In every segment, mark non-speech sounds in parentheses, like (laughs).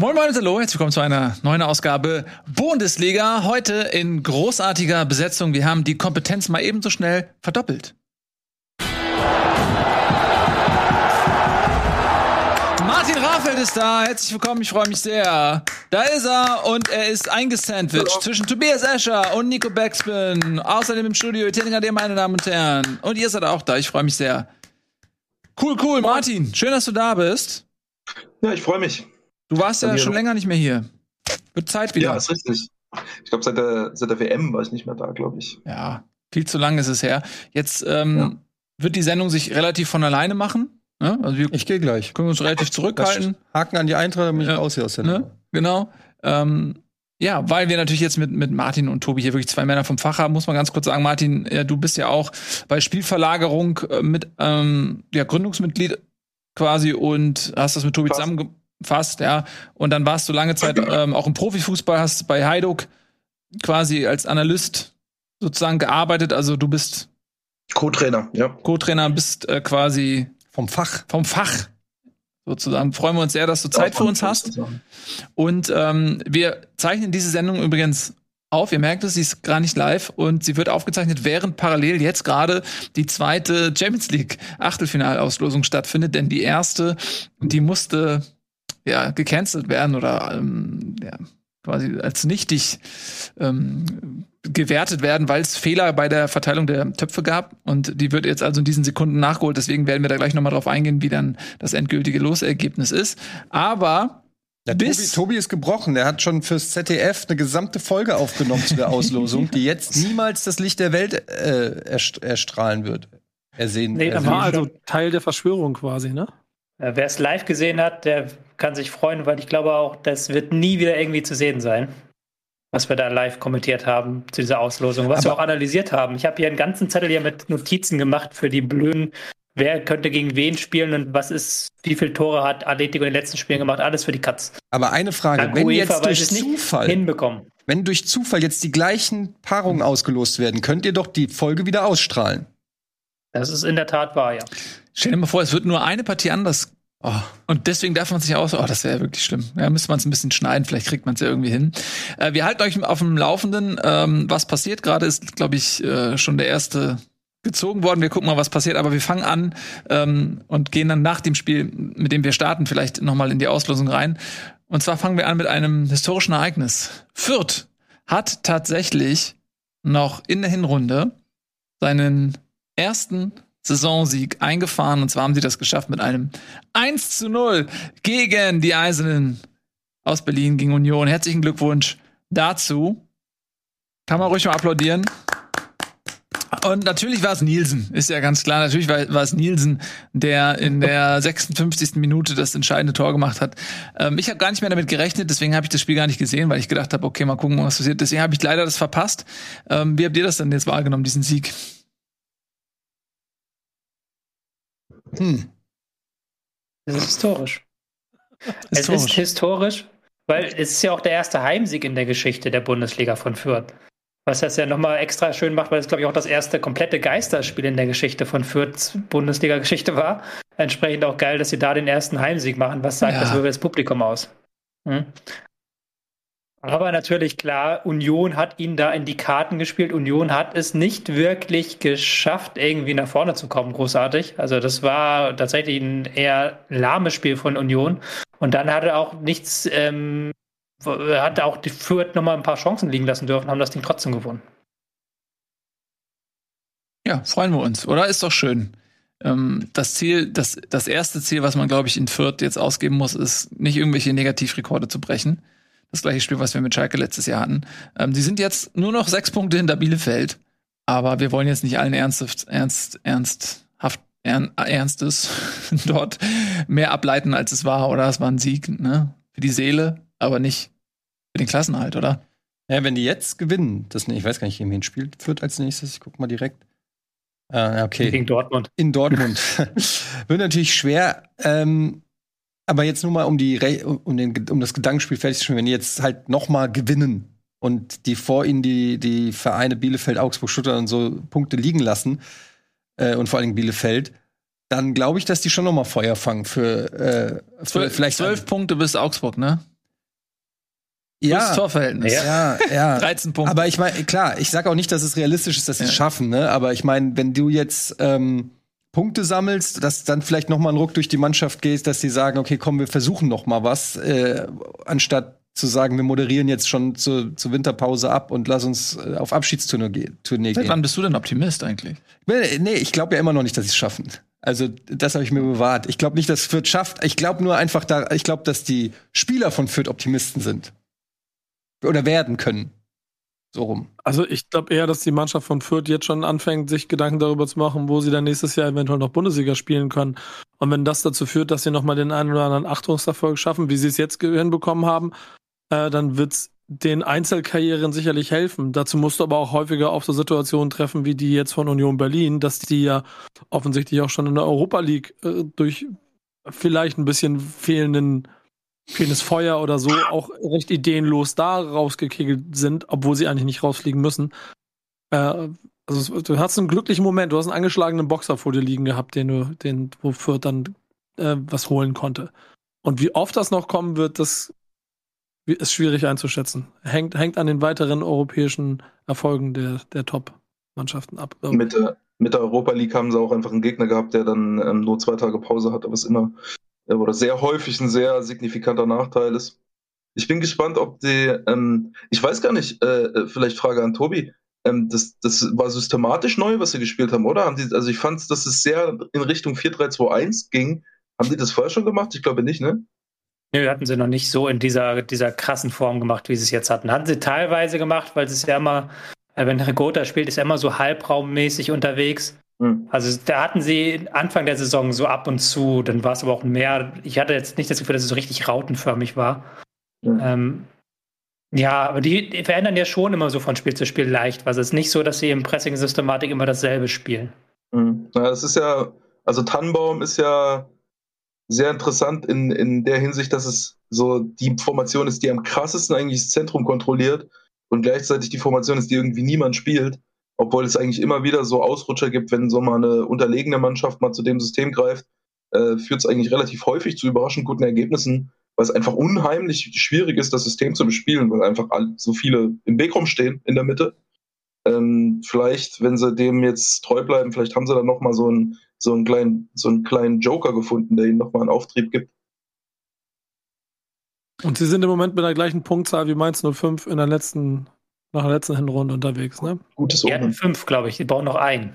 Moin Moin und Hallo, herzlich willkommen zu einer neuen Ausgabe Bundesliga. Heute in großartiger Besetzung. Wir haben die Kompetenz mal ebenso schnell verdoppelt. Martin Rafeld ist da. Herzlich willkommen, ich freue mich sehr. Da ist er und er ist eingesandwiched zwischen Tobias Escher und Nico Backspin. Außerdem im Studio Etienne dir, meine Damen und Herren. Und ihr seid auch da, ich freue mich sehr. Cool, cool, Martin. Schön, dass du da bist. Ja, ich freue mich. Du warst ja schon länger nicht mehr hier. Wird Zeit wieder. Ja, ist richtig. Ich glaube, seit der, seit der WM war ich nicht mehr da, glaube ich. Ja, viel zu lang ist es her. Jetzt ähm, ja. wird die Sendung sich relativ von alleine machen. Ne? Also wir ich gehe gleich. Können uns relativ zurückhalten. Haken an die Eintracht, damit ich ja. aus hier aus der ne? Genau. Ähm, ja, weil wir natürlich jetzt mit, mit Martin und Tobi hier wirklich zwei Männer vom Fach haben, muss man ganz kurz sagen, Martin, ja, du bist ja auch bei Spielverlagerung äh, mit ähm, ja, Gründungsmitglied quasi und hast das mit Tobi zusammen fast, ja. Und dann warst du lange Zeit (laughs) ähm, auch im Profifußball, hast bei Heiduk quasi als Analyst sozusagen gearbeitet. Also du bist Co-Trainer, ja. Co-Trainer, bist äh, quasi vom Fach. Vom Fach. Sozusagen. Freuen wir uns sehr, dass du Zeit ja, für uns hast. Und ähm, wir zeichnen diese Sendung übrigens auf. Ihr merkt es, sie ist gar nicht live und sie wird aufgezeichnet, während parallel jetzt gerade die zweite Champions League Achtelfinalauslosung stattfindet. Denn die erste, die musste ja, gecancelt werden oder ähm, ja, quasi als nichtig ähm, gewertet werden, weil es Fehler bei der Verteilung der Töpfe gab. Und die wird jetzt also in diesen Sekunden nachgeholt. Deswegen werden wir da gleich nochmal drauf eingehen, wie dann das endgültige Losergebnis ist. Aber ja, Tobi, Tobi, ist gebrochen. Der hat schon fürs ZDF eine gesamte Folge aufgenommen zu der Auslosung, die jetzt niemals das Licht der Welt äh, erstrahlen wird. Ersehen. Nee, er war also Teil der Verschwörung quasi, ne? Äh, wer es live gesehen hat, der kann sich freuen, weil ich glaube auch, das wird nie wieder irgendwie zu sehen sein, was wir da live kommentiert haben zu dieser Auslosung, was Aber wir auch analysiert haben. Ich habe hier einen ganzen Zettel hier mit Notizen gemacht für die Blöden. Wer könnte gegen wen spielen und was ist, wie viele Tore hat Atletico in den letzten Spielen gemacht? Alles für die Katz. Aber eine Frage, Dank wenn UEFA, jetzt durch Zufall hinbekommen. Wenn durch Zufall jetzt die gleichen Paarungen ausgelost werden, könnt ihr doch die Folge wieder ausstrahlen. Das ist in der Tat wahr, ja. Stell dir mal vor, es wird nur eine Partie anders Oh, und deswegen darf man sich auch so, oh, das wäre wirklich schlimm. Ja, müsste man es ein bisschen schneiden, vielleicht kriegt man es ja irgendwie hin. Äh, wir halten euch auf dem Laufenden, ähm, was passiert. Gerade ist, glaube ich, äh, schon der erste gezogen worden. Wir gucken mal, was passiert, aber wir fangen an ähm, und gehen dann nach dem Spiel, mit dem wir starten, vielleicht nochmal in die Auslosung rein. Und zwar fangen wir an mit einem historischen Ereignis. Fürth hat tatsächlich noch in der Hinrunde seinen ersten Saisonsieg eingefahren. Und zwar haben sie das geschafft mit einem 1 zu 0 gegen die Eisernen aus Berlin, gegen Union. Herzlichen Glückwunsch dazu. Kann man ruhig mal applaudieren. Und natürlich war es Nielsen, ist ja ganz klar. Natürlich war, war es Nielsen, der in der (laughs) 56. Minute das entscheidende Tor gemacht hat. Ähm, ich habe gar nicht mehr damit gerechnet, deswegen habe ich das Spiel gar nicht gesehen, weil ich gedacht habe, okay, mal gucken, was passiert. Deswegen habe ich leider das verpasst. Ähm, wie habt ihr das denn jetzt wahrgenommen, diesen Sieg? Hm. Das ist historisch. historisch. (laughs) Es ist historisch, weil es ist ja auch der erste Heimsieg in der Geschichte der Bundesliga von Fürth. Was das ja nochmal extra schön macht, weil es, glaube ich, auch das erste komplette Geisterspiel in der Geschichte von Fürths Bundesliga-Geschichte war. Entsprechend auch geil, dass sie da den ersten Heimsieg machen. Was sagt ja. das über das Publikum aus? Hm? Aber natürlich klar, Union hat ihn da in die Karten gespielt. Union hat es nicht wirklich geschafft, irgendwie nach vorne zu kommen, großartig. Also das war tatsächlich ein eher lahmes Spiel von Union. Und dann hat er auch nichts, ähm, hat auch die Fürth nochmal ein paar Chancen liegen lassen dürfen, haben das Ding trotzdem gewonnen. Ja, freuen wir uns, oder? Ist doch schön. Ähm, das Ziel, das, das erste Ziel, was man, glaube ich, in Fürth jetzt ausgeben muss, ist, nicht irgendwelche Negativrekorde zu brechen das gleiche Spiel, was wir mit Schalke letztes Jahr hatten. Ähm, die sind jetzt nur noch sechs Punkte hinter Bielefeld. Aber wir wollen jetzt nicht allen ernsthaft, ernst, ernsthaft, ern, ernstes (laughs) dort mehr ableiten, als es war. Oder es war ein Sieg, ne? Für die Seele, aber nicht für den Klassenhalt, oder? Ja, wenn die jetzt gewinnen, das, ich weiß gar nicht, wen spielt, führt als nächstes, ich guck mal direkt. Äh, okay. Gegen Dortmund. In Dortmund. (laughs) Wird natürlich schwer. Ähm, aber jetzt nur mal, um, die um, den, um das Gedankenspiel fertig zu spielen, wenn die jetzt halt noch mal gewinnen und die vor ihnen die, die Vereine Bielefeld, Augsburg, Stuttgart und so Punkte liegen lassen äh, und vor allen Dingen Bielefeld, dann glaube ich, dass die schon noch mal Feuer fangen für, äh, für zwölf, vielleicht zwölf Punkte bis Augsburg, ne? Ja, Torverhältnis. Ja, ja. 13 (laughs) Punkte. Aber ich meine, klar, ich sage auch nicht, dass es realistisch ist, dass sie es ja. schaffen, ne? Aber ich meine, wenn du jetzt ähm, Punkte sammelst, dass dann vielleicht noch mal ein Ruck durch die Mannschaft geht, dass sie sagen, okay, komm, wir versuchen noch mal was, äh, anstatt zu sagen, wir moderieren jetzt schon zu, zur Winterpause ab und lass uns äh, auf Abschiedstournee gehen. Seit wann bist du denn Optimist eigentlich? Nee, ich glaube ja immer noch nicht, dass sie es schaffen. Also das habe ich mir bewahrt. Ich glaube nicht, dass Fürth schafft. Ich glaube nur einfach da, ich glaube, dass die Spieler von Fürth Optimisten sind. Oder werden können. So rum. Also ich glaube eher, dass die Mannschaft von Fürth jetzt schon anfängt, sich Gedanken darüber zu machen, wo sie dann nächstes Jahr eventuell noch Bundesliga spielen können. Und wenn das dazu führt, dass sie nochmal den einen oder anderen Achtungserfolg schaffen, wie sie es jetzt hinbekommen haben, äh, dann wird's den Einzelkarrieren sicherlich helfen. Dazu musst du aber auch häufiger auf so Situationen treffen, wie die jetzt von Union Berlin, dass die ja offensichtlich auch schon in der Europa League äh, durch vielleicht ein bisschen fehlenden fehlendes Feuer oder so auch recht ideenlos da rausgekegelt sind, obwohl sie eigentlich nicht rausfliegen müssen. Äh, also du hast einen glücklichen Moment, du hast einen angeschlagenen Boxer vor dir liegen gehabt, den du, den, wofür dann äh, was holen konnte. Und wie oft das noch kommen wird, das ist schwierig einzuschätzen. Hängt, hängt an den weiteren europäischen Erfolgen der, der Top-Mannschaften ab. Mit der, mit der Europa League haben sie auch einfach einen Gegner gehabt, der dann ähm, nur zwei Tage Pause hatte, was immer äh, oder sehr häufig ein sehr signifikanter Nachteil ist. Ich bin gespannt, ob die, ähm, ich weiß gar nicht, äh, äh vielleicht Frage an Tobi, ähm, das, das war systematisch neu, was sie gespielt haben, oder? Haben die, also ich fand, dass es sehr in Richtung 4-3-2-1 ging. Haben die das vorher schon gemacht? Ich glaube nicht, ne? Nö, hatten sie noch nicht so in dieser, dieser krassen Form gemacht, wie sie es jetzt hatten. Hatten sie teilweise gemacht, weil es ja immer, äh, wenn Regota spielt, ist er immer so halbraummäßig unterwegs. Mhm. Also da hatten sie Anfang der Saison so ab und zu, dann war es aber auch mehr. Ich hatte jetzt nicht das Gefühl, dass es so richtig rautenförmig war. Mhm. Ähm, ja, aber die, die, verändern ja schon immer so von Spiel zu Spiel leicht was. Es ist nicht so, dass sie im Pressing-Systematik immer dasselbe spielen. Mhm. Ja, es ist ja, also Tannenbaum ist ja sehr interessant in, in der Hinsicht, dass es so die Formation ist, die am krassesten eigentlich das Zentrum kontrolliert und gleichzeitig die Formation ist, die irgendwie niemand spielt, obwohl es eigentlich immer wieder so Ausrutscher gibt, wenn so mal eine unterlegene Mannschaft mal zu dem System greift, äh, führt es eigentlich relativ häufig zu überraschend guten Ergebnissen, weil es einfach unheimlich schwierig ist, das System zu bespielen, weil einfach so viele im Weg rumstehen in der Mitte. Ähm, vielleicht, wenn sie dem jetzt treu bleiben, vielleicht haben sie dann noch mal so einen so einen kleinen, so einen kleinen Joker gefunden, der ihnen nochmal einen Auftrieb gibt. Und sie sind im Moment mit der gleichen Punktzahl wie Mainz 05 in der letzten, nach der letzten Hinrunde unterwegs, ne? Gutes Die hatten fünf, glaube ich. Die bauen noch ein.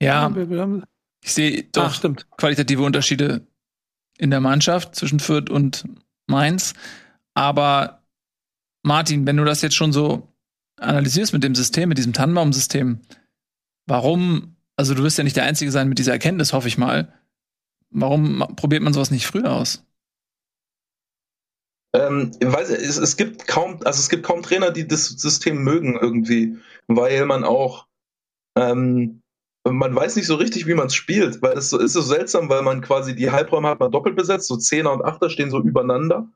Ja, ich sehe doch Ach, stimmt. qualitative Unterschiede in der Mannschaft zwischen Fürth und Mainz. Aber Martin, wenn du das jetzt schon so analysierst mit dem System, mit diesem Tannenbaum-System, warum also du wirst ja nicht der Einzige sein mit dieser Erkenntnis, hoffe ich mal. Warum probiert man sowas nicht früher aus? Ähm, weiß, es, es, gibt kaum, also es gibt kaum Trainer, die das System mögen irgendwie, weil man auch, ähm, man weiß nicht so richtig, wie man es spielt, weil es so, ist so seltsam, weil man quasi die Halbräume hat man doppelt besetzt, so Zehner und Achter stehen so übereinander.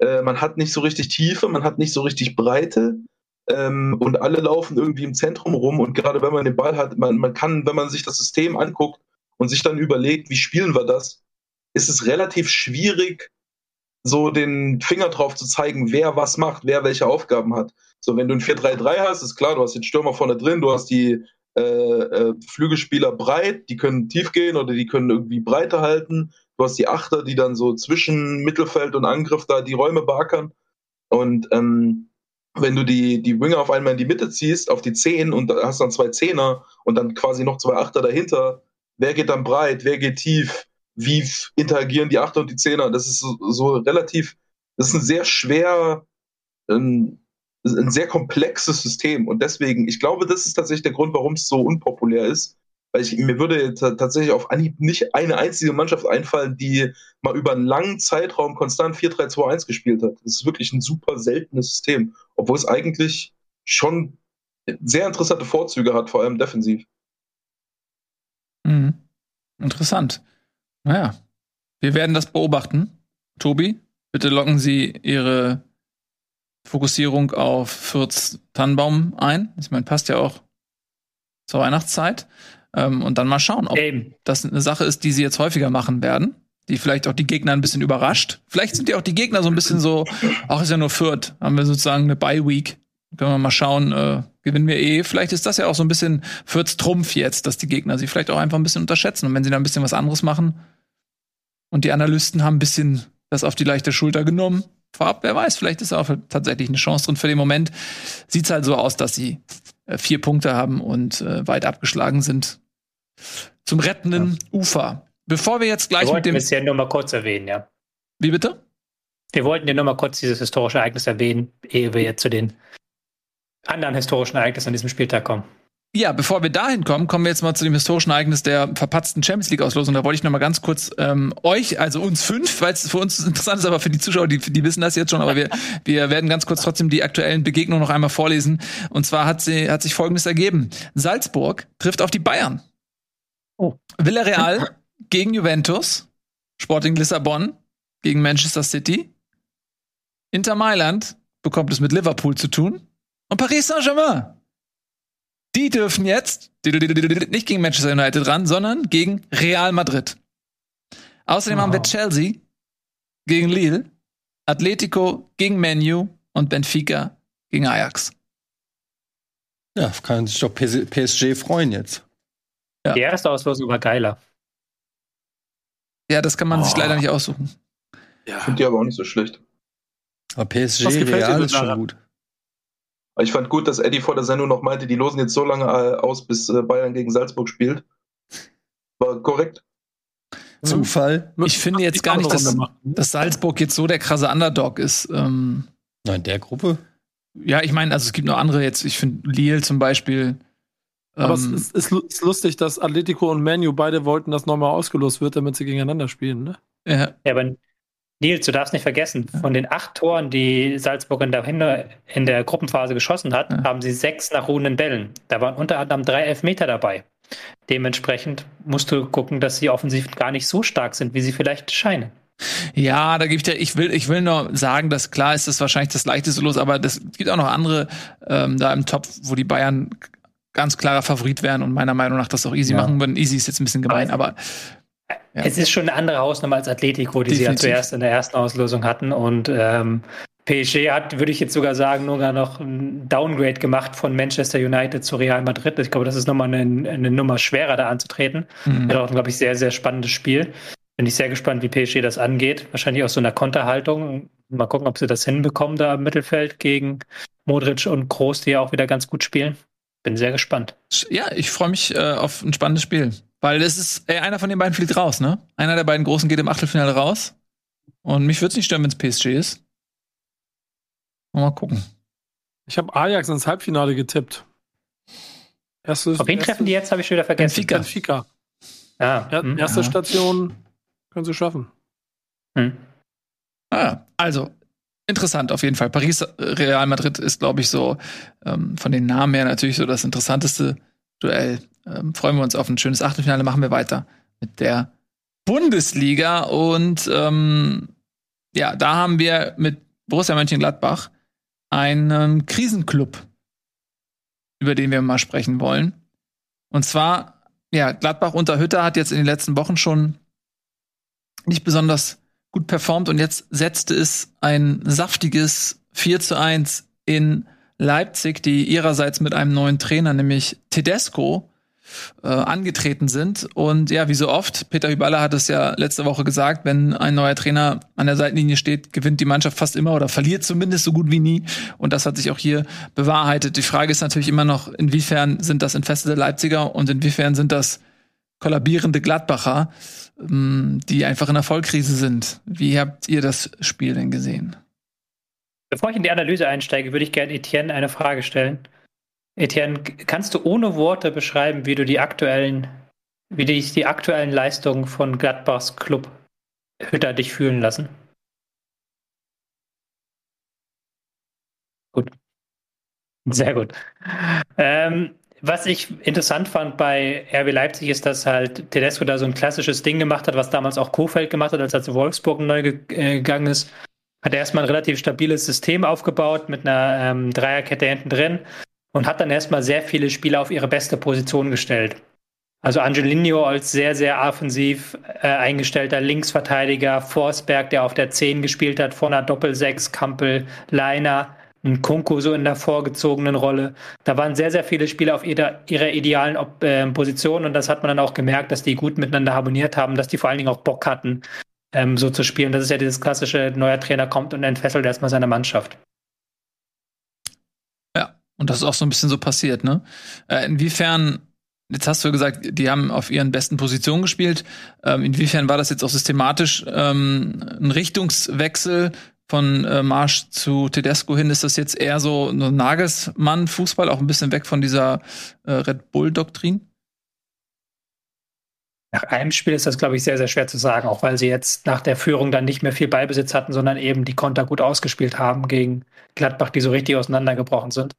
Äh, man hat nicht so richtig Tiefe, man hat nicht so richtig Breite ähm, und alle laufen irgendwie im Zentrum rum und gerade wenn man den Ball hat, man, man kann, wenn man sich das System anguckt und sich dann überlegt, wie spielen wir das, ist es relativ schwierig, so den Finger drauf zu zeigen, wer was macht, wer welche Aufgaben hat. So, wenn du ein 4-3-3 hast, ist klar, du hast den Stürmer vorne drin, du hast die äh, äh, Flügelspieler breit, die können tief gehen oder die können irgendwie Breite halten. Du hast die Achter, die dann so zwischen Mittelfeld und Angriff da die Räume beackern. Und ähm, wenn du die, die Winger auf einmal in die Mitte ziehst, auf die Zehn und hast dann zwei Zehner und dann quasi noch zwei Achter dahinter, wer geht dann breit, wer geht tief, wie interagieren die Achter und die Zehner? Das ist so, so relativ, das ist ein sehr schwer, ähm, ein sehr komplexes System und deswegen, ich glaube, das ist tatsächlich der Grund, warum es so unpopulär ist, weil ich, mir würde tatsächlich auf Anhieb nicht eine einzige Mannschaft einfallen, die mal über einen langen Zeitraum konstant 4-3-2-1 gespielt hat. Das ist wirklich ein super seltenes System, obwohl es eigentlich schon sehr interessante Vorzüge hat, vor allem defensiv. Mhm. Interessant. Naja, wir werden das beobachten. Tobi, bitte locken Sie Ihre Fokussierung auf Fürth Tannenbaum ein. Ich meine, passt ja auch zur Weihnachtszeit. Ähm, und dann mal schauen, ob Eben. das eine Sache ist, die sie jetzt häufiger machen werden. die vielleicht auch die Gegner ein bisschen überrascht. Vielleicht sind ja auch die Gegner so ein bisschen so, ach, ist ja nur Fürth, haben wir sozusagen eine Bye-Week. Können wir mal schauen, äh, gewinnen wir eh. Vielleicht ist das ja auch so ein bisschen Fürths Trumpf jetzt, dass die Gegner sie vielleicht auch einfach ein bisschen unterschätzen. Und wenn sie da ein bisschen was anderes machen und die Analysten haben ein bisschen das auf die leichte Schulter genommen, vorab, wer weiß, vielleicht ist auch tatsächlich eine Chance drin. Für den Moment sieht's halt so aus, dass sie äh, vier Punkte haben und äh, weit abgeschlagen sind zum rettenden ja. Ufer. Bevor wir jetzt gleich wir mit dem. Wir nur mal kurz erwähnen, ja. Wie bitte? Wir wollten ja nur mal kurz dieses historische Ereignis erwähnen, ehe wir jetzt zu den anderen historischen Ereignissen an diesem Spieltag kommen. Ja, bevor wir dahin kommen, kommen wir jetzt mal zu dem historischen Ereignis der verpatzten Champions League Auslosung. Da wollte ich noch mal ganz kurz ähm, euch, also uns fünf, weil es für uns interessant ist, aber für die Zuschauer, die, die wissen das jetzt schon, aber wir, (laughs) wir werden ganz kurz trotzdem die aktuellen Begegnungen noch einmal vorlesen. Und zwar hat, sie, hat sich Folgendes ergeben. Salzburg trifft auf die Bayern. Oh. Villarreal gegen Juventus. Sporting Lissabon gegen Manchester City. Inter Mailand bekommt es mit Liverpool zu tun. Und Paris Saint-Germain. Die dürfen jetzt nicht gegen Manchester United ran, sondern gegen Real Madrid. Außerdem oh. haben wir Chelsea gegen Lille, Atletico gegen Menu und Benfica gegen Ajax. Ja, kann sich doch PSG freuen jetzt. Ja. Die erste Auslosung war geiler. Ja, das kann man oh. sich leider nicht aussuchen. Ja. Ich finde die aber auch nicht so schlecht. Aber PSG Real ist schon gut. Ich fand gut, dass Eddie vor der Sendung noch meinte, die losen jetzt so lange äh, aus, bis äh, Bayern gegen Salzburg spielt. War korrekt. Zufall. Ich finde jetzt gar nicht, dass, dass, Salzburg jetzt so der krasse Underdog ist. Ähm, Nein, der Gruppe? Ja, ich meine, also es gibt noch andere jetzt. Ich finde Lille zum Beispiel. Aber ähm, es ist, ist, lustig, dass Atletico und Manu beide wollten, dass nochmal ausgelost wird, damit sie gegeneinander spielen, ne? Ja, ja aber Nils, du darfst nicht vergessen, von den acht Toren, die Salzburg in der, in der Gruppenphase geschossen hat, ja. haben sie sechs nach ruhenden Bällen. Da waren unter anderem drei Elfmeter dabei. Dementsprechend musst du gucken, dass sie offensiv gar nicht so stark sind, wie sie vielleicht scheinen. Ja, da gibt ja, ich will, ich will nur sagen, dass klar ist das wahrscheinlich das leichteste Los, aber es gibt auch noch andere ähm, da im Topf, wo die Bayern ganz klarer Favorit wären und meiner Meinung nach das auch easy ja. machen würden. Easy ist jetzt ein bisschen gemein, aber, aber ja. Es ist schon eine andere Hausnummer als Atletico, die Definitiv. sie ja zuerst in der ersten Auslosung hatten. Und ähm, PSG hat, würde ich jetzt sogar sagen, nur gar noch ein Downgrade gemacht von Manchester United zu Real Madrid. Ich glaube, das ist nochmal eine, eine Nummer schwerer da anzutreten. Mhm. Wird auch, glaube ich, sehr, sehr spannendes Spiel. Bin ich sehr gespannt, wie PSG das angeht. Wahrscheinlich aus so einer Konterhaltung. Mal gucken, ob sie das hinbekommen da im Mittelfeld gegen Modric und Kroos, die ja auch wieder ganz gut spielen. Bin sehr gespannt. Ja, ich freue mich äh, auf ein spannendes Spiel. Weil es ist, ey, einer von den beiden fliegt raus, ne? Einer der beiden Großen geht im Achtelfinale raus. Und mich würde es nicht stören, wenn es PSG ist. Mal gucken. Ich habe Ajax ins Halbfinale getippt. Erstes, Auf wen treffen die jetzt? Habe ich schon wieder vergessen. Benfica. Benfica. Ah, ja, hm. erste ja. Station können sie schaffen. Hm. Ah, also interessant auf jeden Fall. Paris, Real Madrid ist, glaube ich, so ähm, von den Namen her natürlich so das interessanteste Duell ähm, freuen wir uns auf ein schönes Achtelfinale. Machen wir weiter mit der Bundesliga. Und ähm, ja, da haben wir mit Borussia Mönchengladbach einen Krisenclub, über den wir mal sprechen wollen. Und zwar, ja, Gladbach unter Hütter hat jetzt in den letzten Wochen schon nicht besonders gut performt und jetzt setzte es ein saftiges 4 zu 1 in Leipzig, die ihrerseits mit einem neuen Trainer, nämlich Tedesco, äh, angetreten sind. Und ja, wie so oft, Peter Hüballer hat es ja letzte Woche gesagt, wenn ein neuer Trainer an der Seitenlinie steht, gewinnt die Mannschaft fast immer oder verliert zumindest so gut wie nie. Und das hat sich auch hier bewahrheitet. Die Frage ist natürlich immer noch, inwiefern sind das entfesselte Leipziger und inwiefern sind das kollabierende Gladbacher, ähm, die einfach in der Vollkrise sind. Wie habt ihr das Spiel denn gesehen? Bevor ich in die Analyse einsteige, würde ich gerne Etienne eine Frage stellen. Etienne, kannst du ohne Worte beschreiben, wie du die aktuellen, wie dich die aktuellen Leistungen von Gladbachs Club Hütter dich fühlen lassen? Gut. Sehr gut. Ähm, was ich interessant fand bei RB Leipzig ist, dass halt Tedesco da so ein klassisches Ding gemacht hat, was damals auch Kofeld gemacht hat, als er zu Wolfsburg neu äh, gegangen ist. Hat er erstmal ein relativ stabiles System aufgebaut mit einer ähm, Dreierkette hinten drin und hat dann erstmal sehr viele Spieler auf ihre beste Position gestellt. Also Angelino als sehr, sehr offensiv äh, eingestellter Linksverteidiger, Forsberg, der auf der 10 gespielt hat, vor einer Doppel-6, Kampel, Leiner, ein Kunku so in der vorgezogenen Rolle. Da waren sehr, sehr viele Spieler auf ihrer, ihrer idealen äh, Position und das hat man dann auch gemerkt, dass die gut miteinander harmoniert haben, dass die vor allen Dingen auch Bock hatten, ähm, so zu spielen. Das ist ja dieses klassische, neuer Trainer kommt und entfesselt erstmal seine Mannschaft. Und das ist auch so ein bisschen so passiert, ne? Äh, inwiefern Jetzt hast du gesagt, die haben auf ihren besten Positionen gespielt. Ähm, inwiefern war das jetzt auch systematisch ähm, ein Richtungswechsel von äh, Marsch zu Tedesco hin ist das jetzt eher so ein Nagelsmann-Fußball, auch ein bisschen weg von dieser äh, Red Bull-Doktrin? Nach einem Spiel ist das, glaube ich, sehr, sehr schwer zu sagen, auch weil sie jetzt nach der Führung dann nicht mehr viel Beibesitz hatten, sondern eben die Konter gut ausgespielt haben gegen Gladbach, die so richtig auseinandergebrochen sind.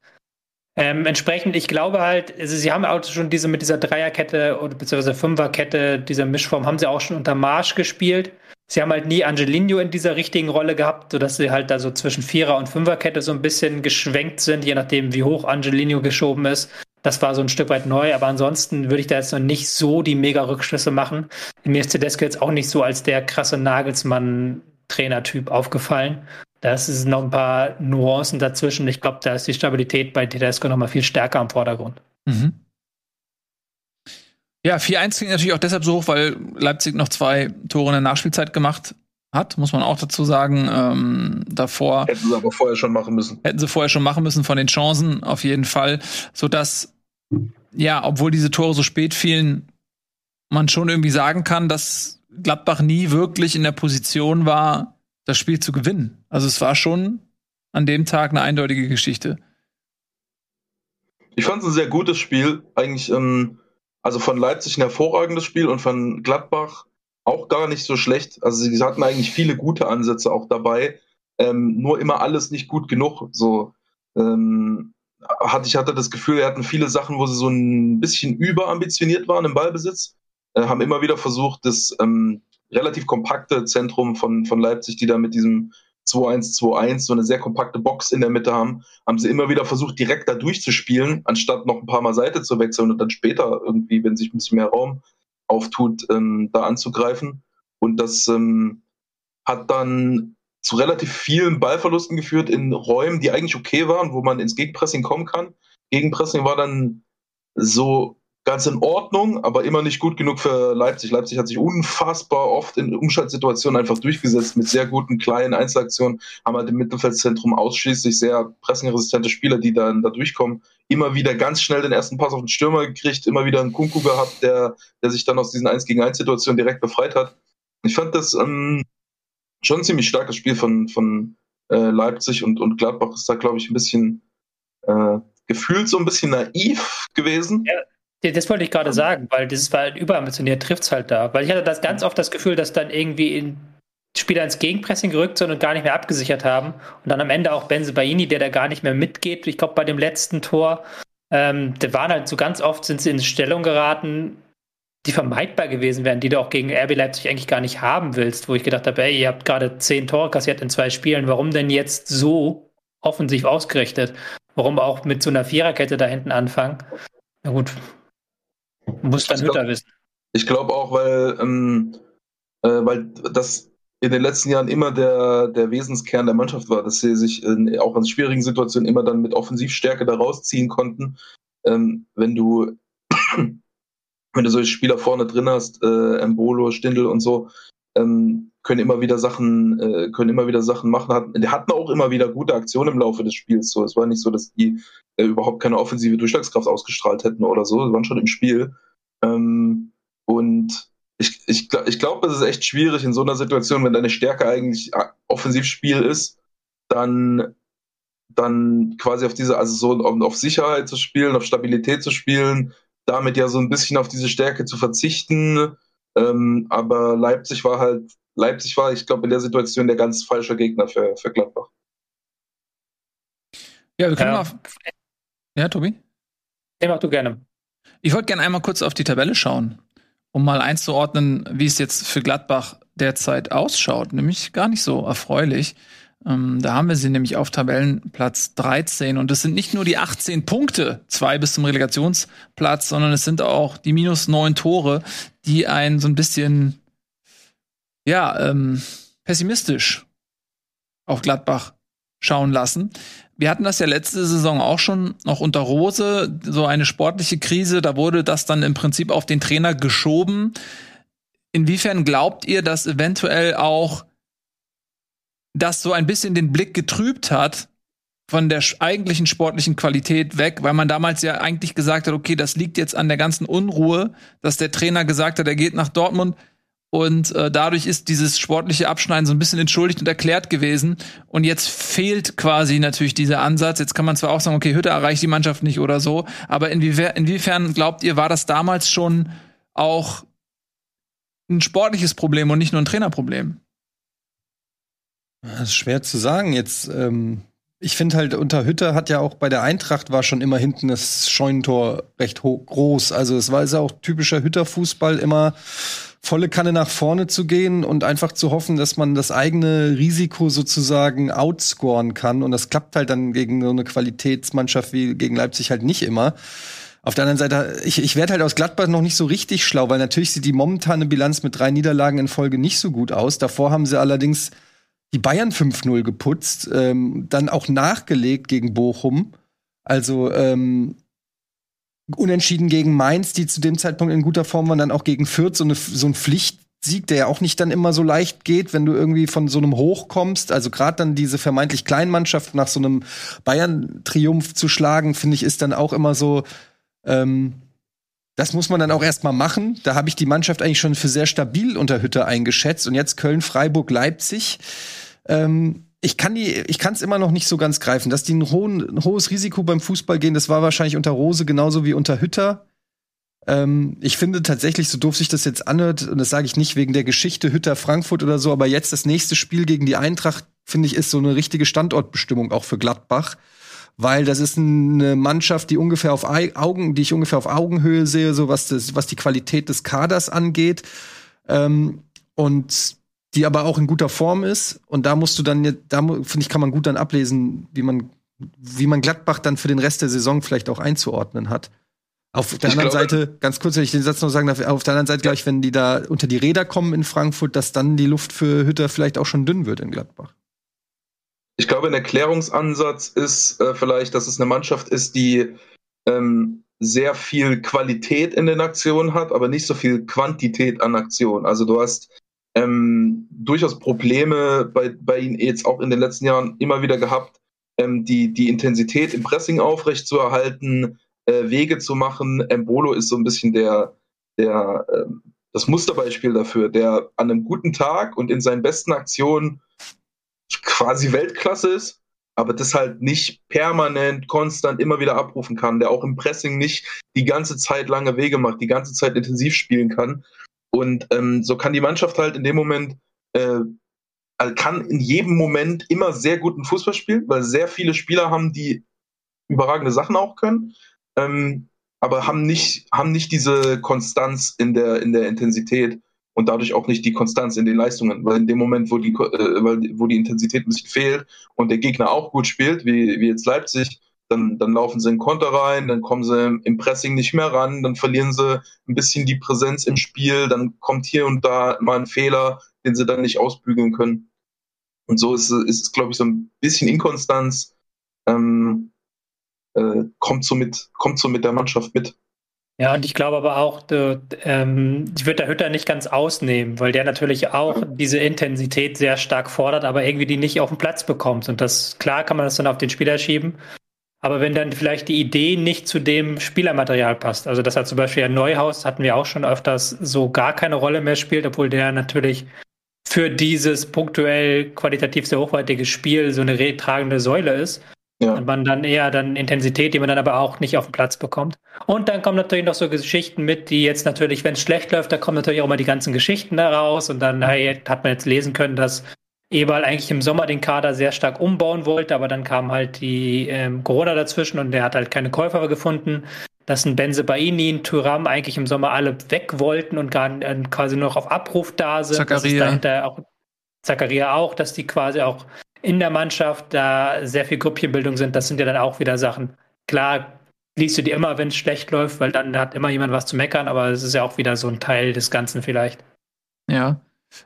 Ähm, entsprechend, ich glaube halt, also sie haben auch schon diese mit dieser Dreierkette oder beziehungsweise Fünferkette, dieser Mischform, haben sie auch schon unter Marsch gespielt. Sie haben halt nie Angelino in dieser richtigen Rolle gehabt, sodass sie halt da so zwischen Vierer- und Fünferkette so ein bisschen geschwenkt sind, je nachdem, wie hoch Angelino geschoben ist. Das war so ein Stück weit neu, aber ansonsten würde ich da jetzt noch nicht so die mega Rückschlüsse machen. Mir ist Tedesco jetzt auch nicht so als der krasse Nagelsmann-Trainertyp aufgefallen. Da ist noch ein paar Nuancen dazwischen. Ich glaube, da ist die Stabilität bei Tedesco noch mal viel stärker im Vordergrund. Mhm. Ja, 4-1 klingt natürlich auch deshalb so hoch, weil Leipzig noch zwei Tore in der Nachspielzeit gemacht hat, muss man auch dazu sagen. Ähm, davor hätten sie aber vorher schon machen müssen. Hätten sie vorher schon machen müssen von den Chancen auf jeden Fall, so dass ja, obwohl diese Tore so spät fielen, man schon irgendwie sagen kann, dass Gladbach nie wirklich in der Position war, das Spiel zu gewinnen. Also es war schon an dem Tag eine eindeutige Geschichte. Ich fand es ein sehr gutes Spiel. Eigentlich ähm, also von Leipzig ein hervorragendes Spiel und von Gladbach auch gar nicht so schlecht. Also sie hatten eigentlich viele gute Ansätze auch dabei, ähm, nur immer alles nicht gut genug. So ähm, hatte ich hatte das Gefühl, wir hatten viele Sachen, wo sie so ein bisschen überambitioniert waren im Ballbesitz, äh, haben immer wieder versucht, das ähm, relativ kompakte Zentrum von von Leipzig, die da mit diesem 2-1-2-1, so eine sehr kompakte Box in der Mitte haben, haben sie immer wieder versucht, direkt da durchzuspielen, anstatt noch ein paar Mal Seite zu wechseln und dann später irgendwie, wenn sich ein bisschen mehr Raum auftut, ähm, da anzugreifen. Und das ähm, hat dann zu relativ vielen Ballverlusten geführt in Räumen, die eigentlich okay waren, wo man ins Gegenpressing kommen kann. Gegenpressing war dann so ganz in Ordnung, aber immer nicht gut genug für Leipzig. Leipzig hat sich unfassbar oft in Umschaltsituationen einfach durchgesetzt mit sehr guten kleinen Einzelaktionen, haben halt im Mittelfeldzentrum ausschließlich sehr pressingresistente Spieler, die dann da durchkommen. Immer wieder ganz schnell den ersten Pass auf den Stürmer gekriegt, immer wieder einen Kunku gehabt, der, der sich dann aus diesen 1 gegen 1 Situationen direkt befreit hat. Ich fand das ähm, schon ein ziemlich starkes Spiel von, von äh, Leipzig und, und Gladbach ist da, glaube ich, ein bisschen äh, gefühlt so ein bisschen naiv gewesen. Ja das wollte ich gerade sagen, weil das war überambitioniert, trifft es halt da. Weil ich hatte das ganz oft das Gefühl, dass dann irgendwie in Spieler ins Gegenpressing gerückt sind und gar nicht mehr abgesichert haben. Und dann am Ende auch Benze Baini, der da gar nicht mehr mitgeht. Ich glaube, bei dem letzten Tor, ähm, da waren halt so ganz oft sind sie in Stellung geraten, die vermeidbar gewesen wären, die du auch gegen RB Leipzig eigentlich gar nicht haben willst, wo ich gedacht habe, ey, ihr habt gerade zehn Tore kassiert in zwei Spielen, warum denn jetzt so offensiv ausgerichtet? Warum auch mit so einer Viererkette da hinten anfangen? Na gut, muss dann Hütter wissen. Ich glaube auch, weil, ähm, äh, weil das in den letzten Jahren immer der, der Wesenskern der Mannschaft war, dass sie sich in, auch in schwierigen Situationen immer dann mit Offensivstärke da rausziehen konnten. Ähm, wenn du (clears throat) wenn du solche Spieler vorne drin hast, äh, Embolo, Stindl und so, ähm, können immer wieder Sachen, äh, können immer wieder Sachen machen. Hat, hatten auch immer wieder gute Aktionen im Laufe des Spiels. So, es war nicht so, dass die äh, überhaupt keine offensive Durchschlagskraft ausgestrahlt hätten oder so. Sie waren schon im Spiel. Ähm, und ich, ich, ich glaube, es ist echt schwierig in so einer Situation, wenn deine Stärke eigentlich äh, Offensivspiel ist, dann dann quasi auf diese, also so auf Sicherheit zu spielen, auf Stabilität zu spielen, damit ja so ein bisschen auf diese Stärke zu verzichten. Ähm, aber Leipzig war halt, Leipzig war, ich glaube, in der Situation der ganz falsche Gegner für, für Gladbach. Ja, wir können ja. mal. Ja, Tobi? Ja, mach du gerne. Ich wollte gerne einmal kurz auf die Tabelle schauen, um mal einzuordnen, wie es jetzt für Gladbach derzeit ausschaut. Nämlich gar nicht so erfreulich. Ähm, da haben wir sie nämlich auf Tabellenplatz 13. Und es sind nicht nur die 18 Punkte, zwei bis zum Relegationsplatz, sondern es sind auch die minus neun Tore, die einen so ein bisschen, ja, ähm, pessimistisch auf Gladbach schauen lassen. Wir hatten das ja letzte Saison auch schon noch unter Rose, so eine sportliche Krise. Da wurde das dann im Prinzip auf den Trainer geschoben. Inwiefern glaubt ihr, dass eventuell auch das so ein bisschen den Blick getrübt hat von der eigentlichen sportlichen Qualität weg, weil man damals ja eigentlich gesagt hat, okay, das liegt jetzt an der ganzen Unruhe, dass der Trainer gesagt hat, er geht nach Dortmund und äh, dadurch ist dieses sportliche Abschneiden so ein bisschen entschuldigt und erklärt gewesen. Und jetzt fehlt quasi natürlich dieser Ansatz. Jetzt kann man zwar auch sagen, okay, Hütte erreicht die Mannschaft nicht oder so, aber inwiefern, inwiefern glaubt ihr, war das damals schon auch ein sportliches Problem und nicht nur ein Trainerproblem? Das ist schwer zu sagen. Jetzt, ähm, ich finde halt, unter Hütte hat ja auch bei der Eintracht war schon immer hinten das Scheunentor recht groß. Also es war ja auch typischer Hütterfußball, immer volle Kanne nach vorne zu gehen und einfach zu hoffen, dass man das eigene Risiko sozusagen outscoren kann. Und das klappt halt dann gegen so eine Qualitätsmannschaft wie gegen Leipzig halt nicht immer. Auf der anderen Seite, ich, ich werde halt aus Gladbach noch nicht so richtig schlau, weil natürlich sieht die momentane Bilanz mit drei Niederlagen in Folge nicht so gut aus. Davor haben sie allerdings die Bayern 5-0 geputzt, ähm, dann auch nachgelegt gegen Bochum. Also ähm, unentschieden gegen Mainz, die zu dem Zeitpunkt in guter Form waren, dann auch gegen Fürth, so, eine, so ein Pflichtsieg, der ja auch nicht dann immer so leicht geht, wenn du irgendwie von so einem Hoch kommst. Also gerade dann diese vermeintlich kleinen Mannschaft nach so einem Bayern-Triumph zu schlagen, finde ich, ist dann auch immer so. Ähm, das muss man dann auch erstmal machen. Da habe ich die Mannschaft eigentlich schon für sehr stabil unter Hütte eingeschätzt. Und jetzt Köln, Freiburg, Leipzig. Ähm, ich kann die, ich kann es immer noch nicht so ganz greifen, dass die ein, hohen, ein hohes Risiko beim Fußball gehen. Das war wahrscheinlich unter Rose genauso wie unter Hütter. Ähm, ich finde tatsächlich, so doof sich das jetzt anhört, und das sage ich nicht wegen der Geschichte Hütter Frankfurt oder so, aber jetzt das nächste Spiel gegen die Eintracht finde ich ist so eine richtige Standortbestimmung auch für Gladbach, weil das ist eine Mannschaft, die ungefähr auf Augen, die ich ungefähr auf Augenhöhe sehe, so was das, was die Qualität des Kaders angeht. Ähm, und die aber auch in guter Form ist. Und da musst du dann, da finde ich, kann man gut dann ablesen, wie man, wie man Gladbach dann für den Rest der Saison vielleicht auch einzuordnen hat. Auf der ich anderen glaube, Seite, ganz kurz, wenn ich den Satz noch sagen darf, auf der anderen Seite, glaube ich, wenn die da unter die Räder kommen in Frankfurt, dass dann die Luft für Hütter vielleicht auch schon dünn wird in Gladbach. Ich glaube, ein Erklärungsansatz ist äh, vielleicht, dass es eine Mannschaft ist, die ähm, sehr viel Qualität in den Aktionen hat, aber nicht so viel Quantität an Aktionen. Also du hast ähm, durchaus Probleme bei, bei ihnen jetzt auch in den letzten Jahren immer wieder gehabt, ähm, die, die Intensität im Pressing aufrechtzuerhalten, äh, Wege zu machen. Embolo ist so ein bisschen der, der, äh, das Musterbeispiel dafür, der an einem guten Tag und in seinen besten Aktionen quasi Weltklasse ist, aber das halt nicht permanent, konstant immer wieder abrufen kann, der auch im Pressing nicht die ganze Zeit lange Wege macht, die ganze Zeit intensiv spielen kann. Und ähm, so kann die Mannschaft halt in dem Moment, äh, also kann in jedem Moment immer sehr guten Fußball spielen, weil sehr viele Spieler haben, die überragende Sachen auch können, ähm, aber haben nicht, haben nicht diese Konstanz in der, in der Intensität und dadurch auch nicht die Konstanz in den Leistungen, weil in dem Moment, wo die, äh, wo die Intensität ein bisschen fehlt und der Gegner auch gut spielt, wie, wie jetzt Leipzig, dann, dann laufen sie in Konter rein, dann kommen sie im Pressing nicht mehr ran, dann verlieren sie ein bisschen die Präsenz im Spiel, dann kommt hier und da mal ein Fehler, den sie dann nicht ausbügeln können. Und so ist, ist es, glaube ich, so ein bisschen Inkonstanz, ähm, äh, kommt, so mit, kommt so mit der Mannschaft mit. Ja, und ich glaube aber auch, du, ähm, ich würde der Hütter nicht ganz ausnehmen, weil der natürlich auch diese Intensität sehr stark fordert, aber irgendwie die nicht auf den Platz bekommt. Und das, klar kann man das dann auf den Spieler schieben. Aber wenn dann vielleicht die Idee nicht zu dem Spielermaterial passt, also das hat zum Beispiel ein Neuhaus, hatten wir auch schon öfters, so gar keine Rolle mehr spielt, obwohl der natürlich für dieses punktuell qualitativ sehr hochwertige Spiel so eine tragende Säule ist. Ja. Und man dann eher dann Intensität, die man dann aber auch nicht auf den Platz bekommt. Und dann kommen natürlich noch so Geschichten mit, die jetzt natürlich, wenn es schlecht läuft, da kommen natürlich auch mal die ganzen Geschichten da raus. Und dann hey, hat man jetzt lesen können, dass Eberl eigentlich im Sommer den Kader sehr stark umbauen wollte, aber dann kam halt die ähm, Corona dazwischen und der hat halt keine Käufer gefunden. Dass ein Benze Baini, ein Thuram eigentlich im Sommer alle weg wollten und gar äh, quasi nur noch auf Abruf da sind. Zakaria. auch Zakaria auch, dass die quasi auch in der Mannschaft da sehr viel Gruppchenbildung sind, das sind ja dann auch wieder Sachen. Klar, liest du die immer, wenn es schlecht läuft, weil dann hat immer jemand was zu meckern, aber es ist ja auch wieder so ein Teil des Ganzen vielleicht. Ja.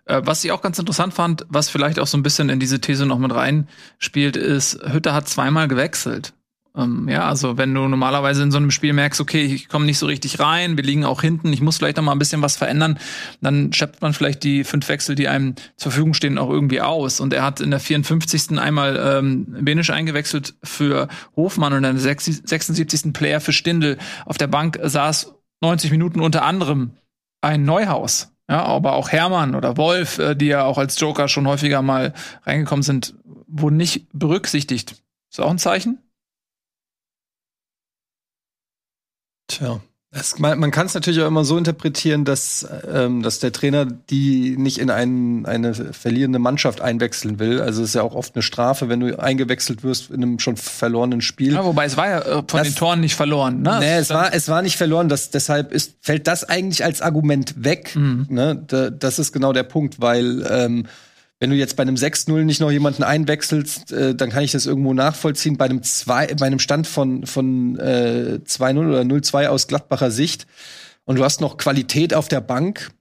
Äh, was ich auch ganz interessant fand, was vielleicht auch so ein bisschen in diese These noch mit reinspielt, ist, Hütter hat zweimal gewechselt. Ähm, ja, also wenn du normalerweise in so einem Spiel merkst, okay, ich komme nicht so richtig rein, wir liegen auch hinten, ich muss vielleicht noch mal ein bisschen was verändern, dann schöpft man vielleicht die fünf Wechsel, die einem zur Verfügung stehen, auch irgendwie aus. Und er hat in der 54. einmal ähm, Benisch eingewechselt für Hofmann und in der 76. Player für Stindel. Auf der Bank saß 90 Minuten unter anderem ein Neuhaus. Ja, aber auch Hermann oder Wolf, äh, die ja auch als Joker schon häufiger mal reingekommen sind, wurden nicht berücksichtigt. Ist auch ein Zeichen? Tja. Es, man, man kann es natürlich auch immer so interpretieren, dass, ähm, dass der Trainer die nicht in ein, eine verlierende Mannschaft einwechseln will. Also es ist ja auch oft eine Strafe, wenn du eingewechselt wirst in einem schon verlorenen Spiel. Ja, wobei es war ja äh, von das, den Toren nicht verloren. Ne? Nee, es war, es war nicht verloren. Das, deshalb ist, fällt das eigentlich als Argument weg. Mhm. Ne? Da, das ist genau der Punkt, weil ähm, wenn du jetzt bei einem 6-0 nicht noch jemanden einwechselst, äh, dann kann ich das irgendwo nachvollziehen. Bei einem, zwei, bei einem Stand von, von äh, 2-0 oder 0-2 aus Gladbacher Sicht und du hast noch Qualität auf der Bank.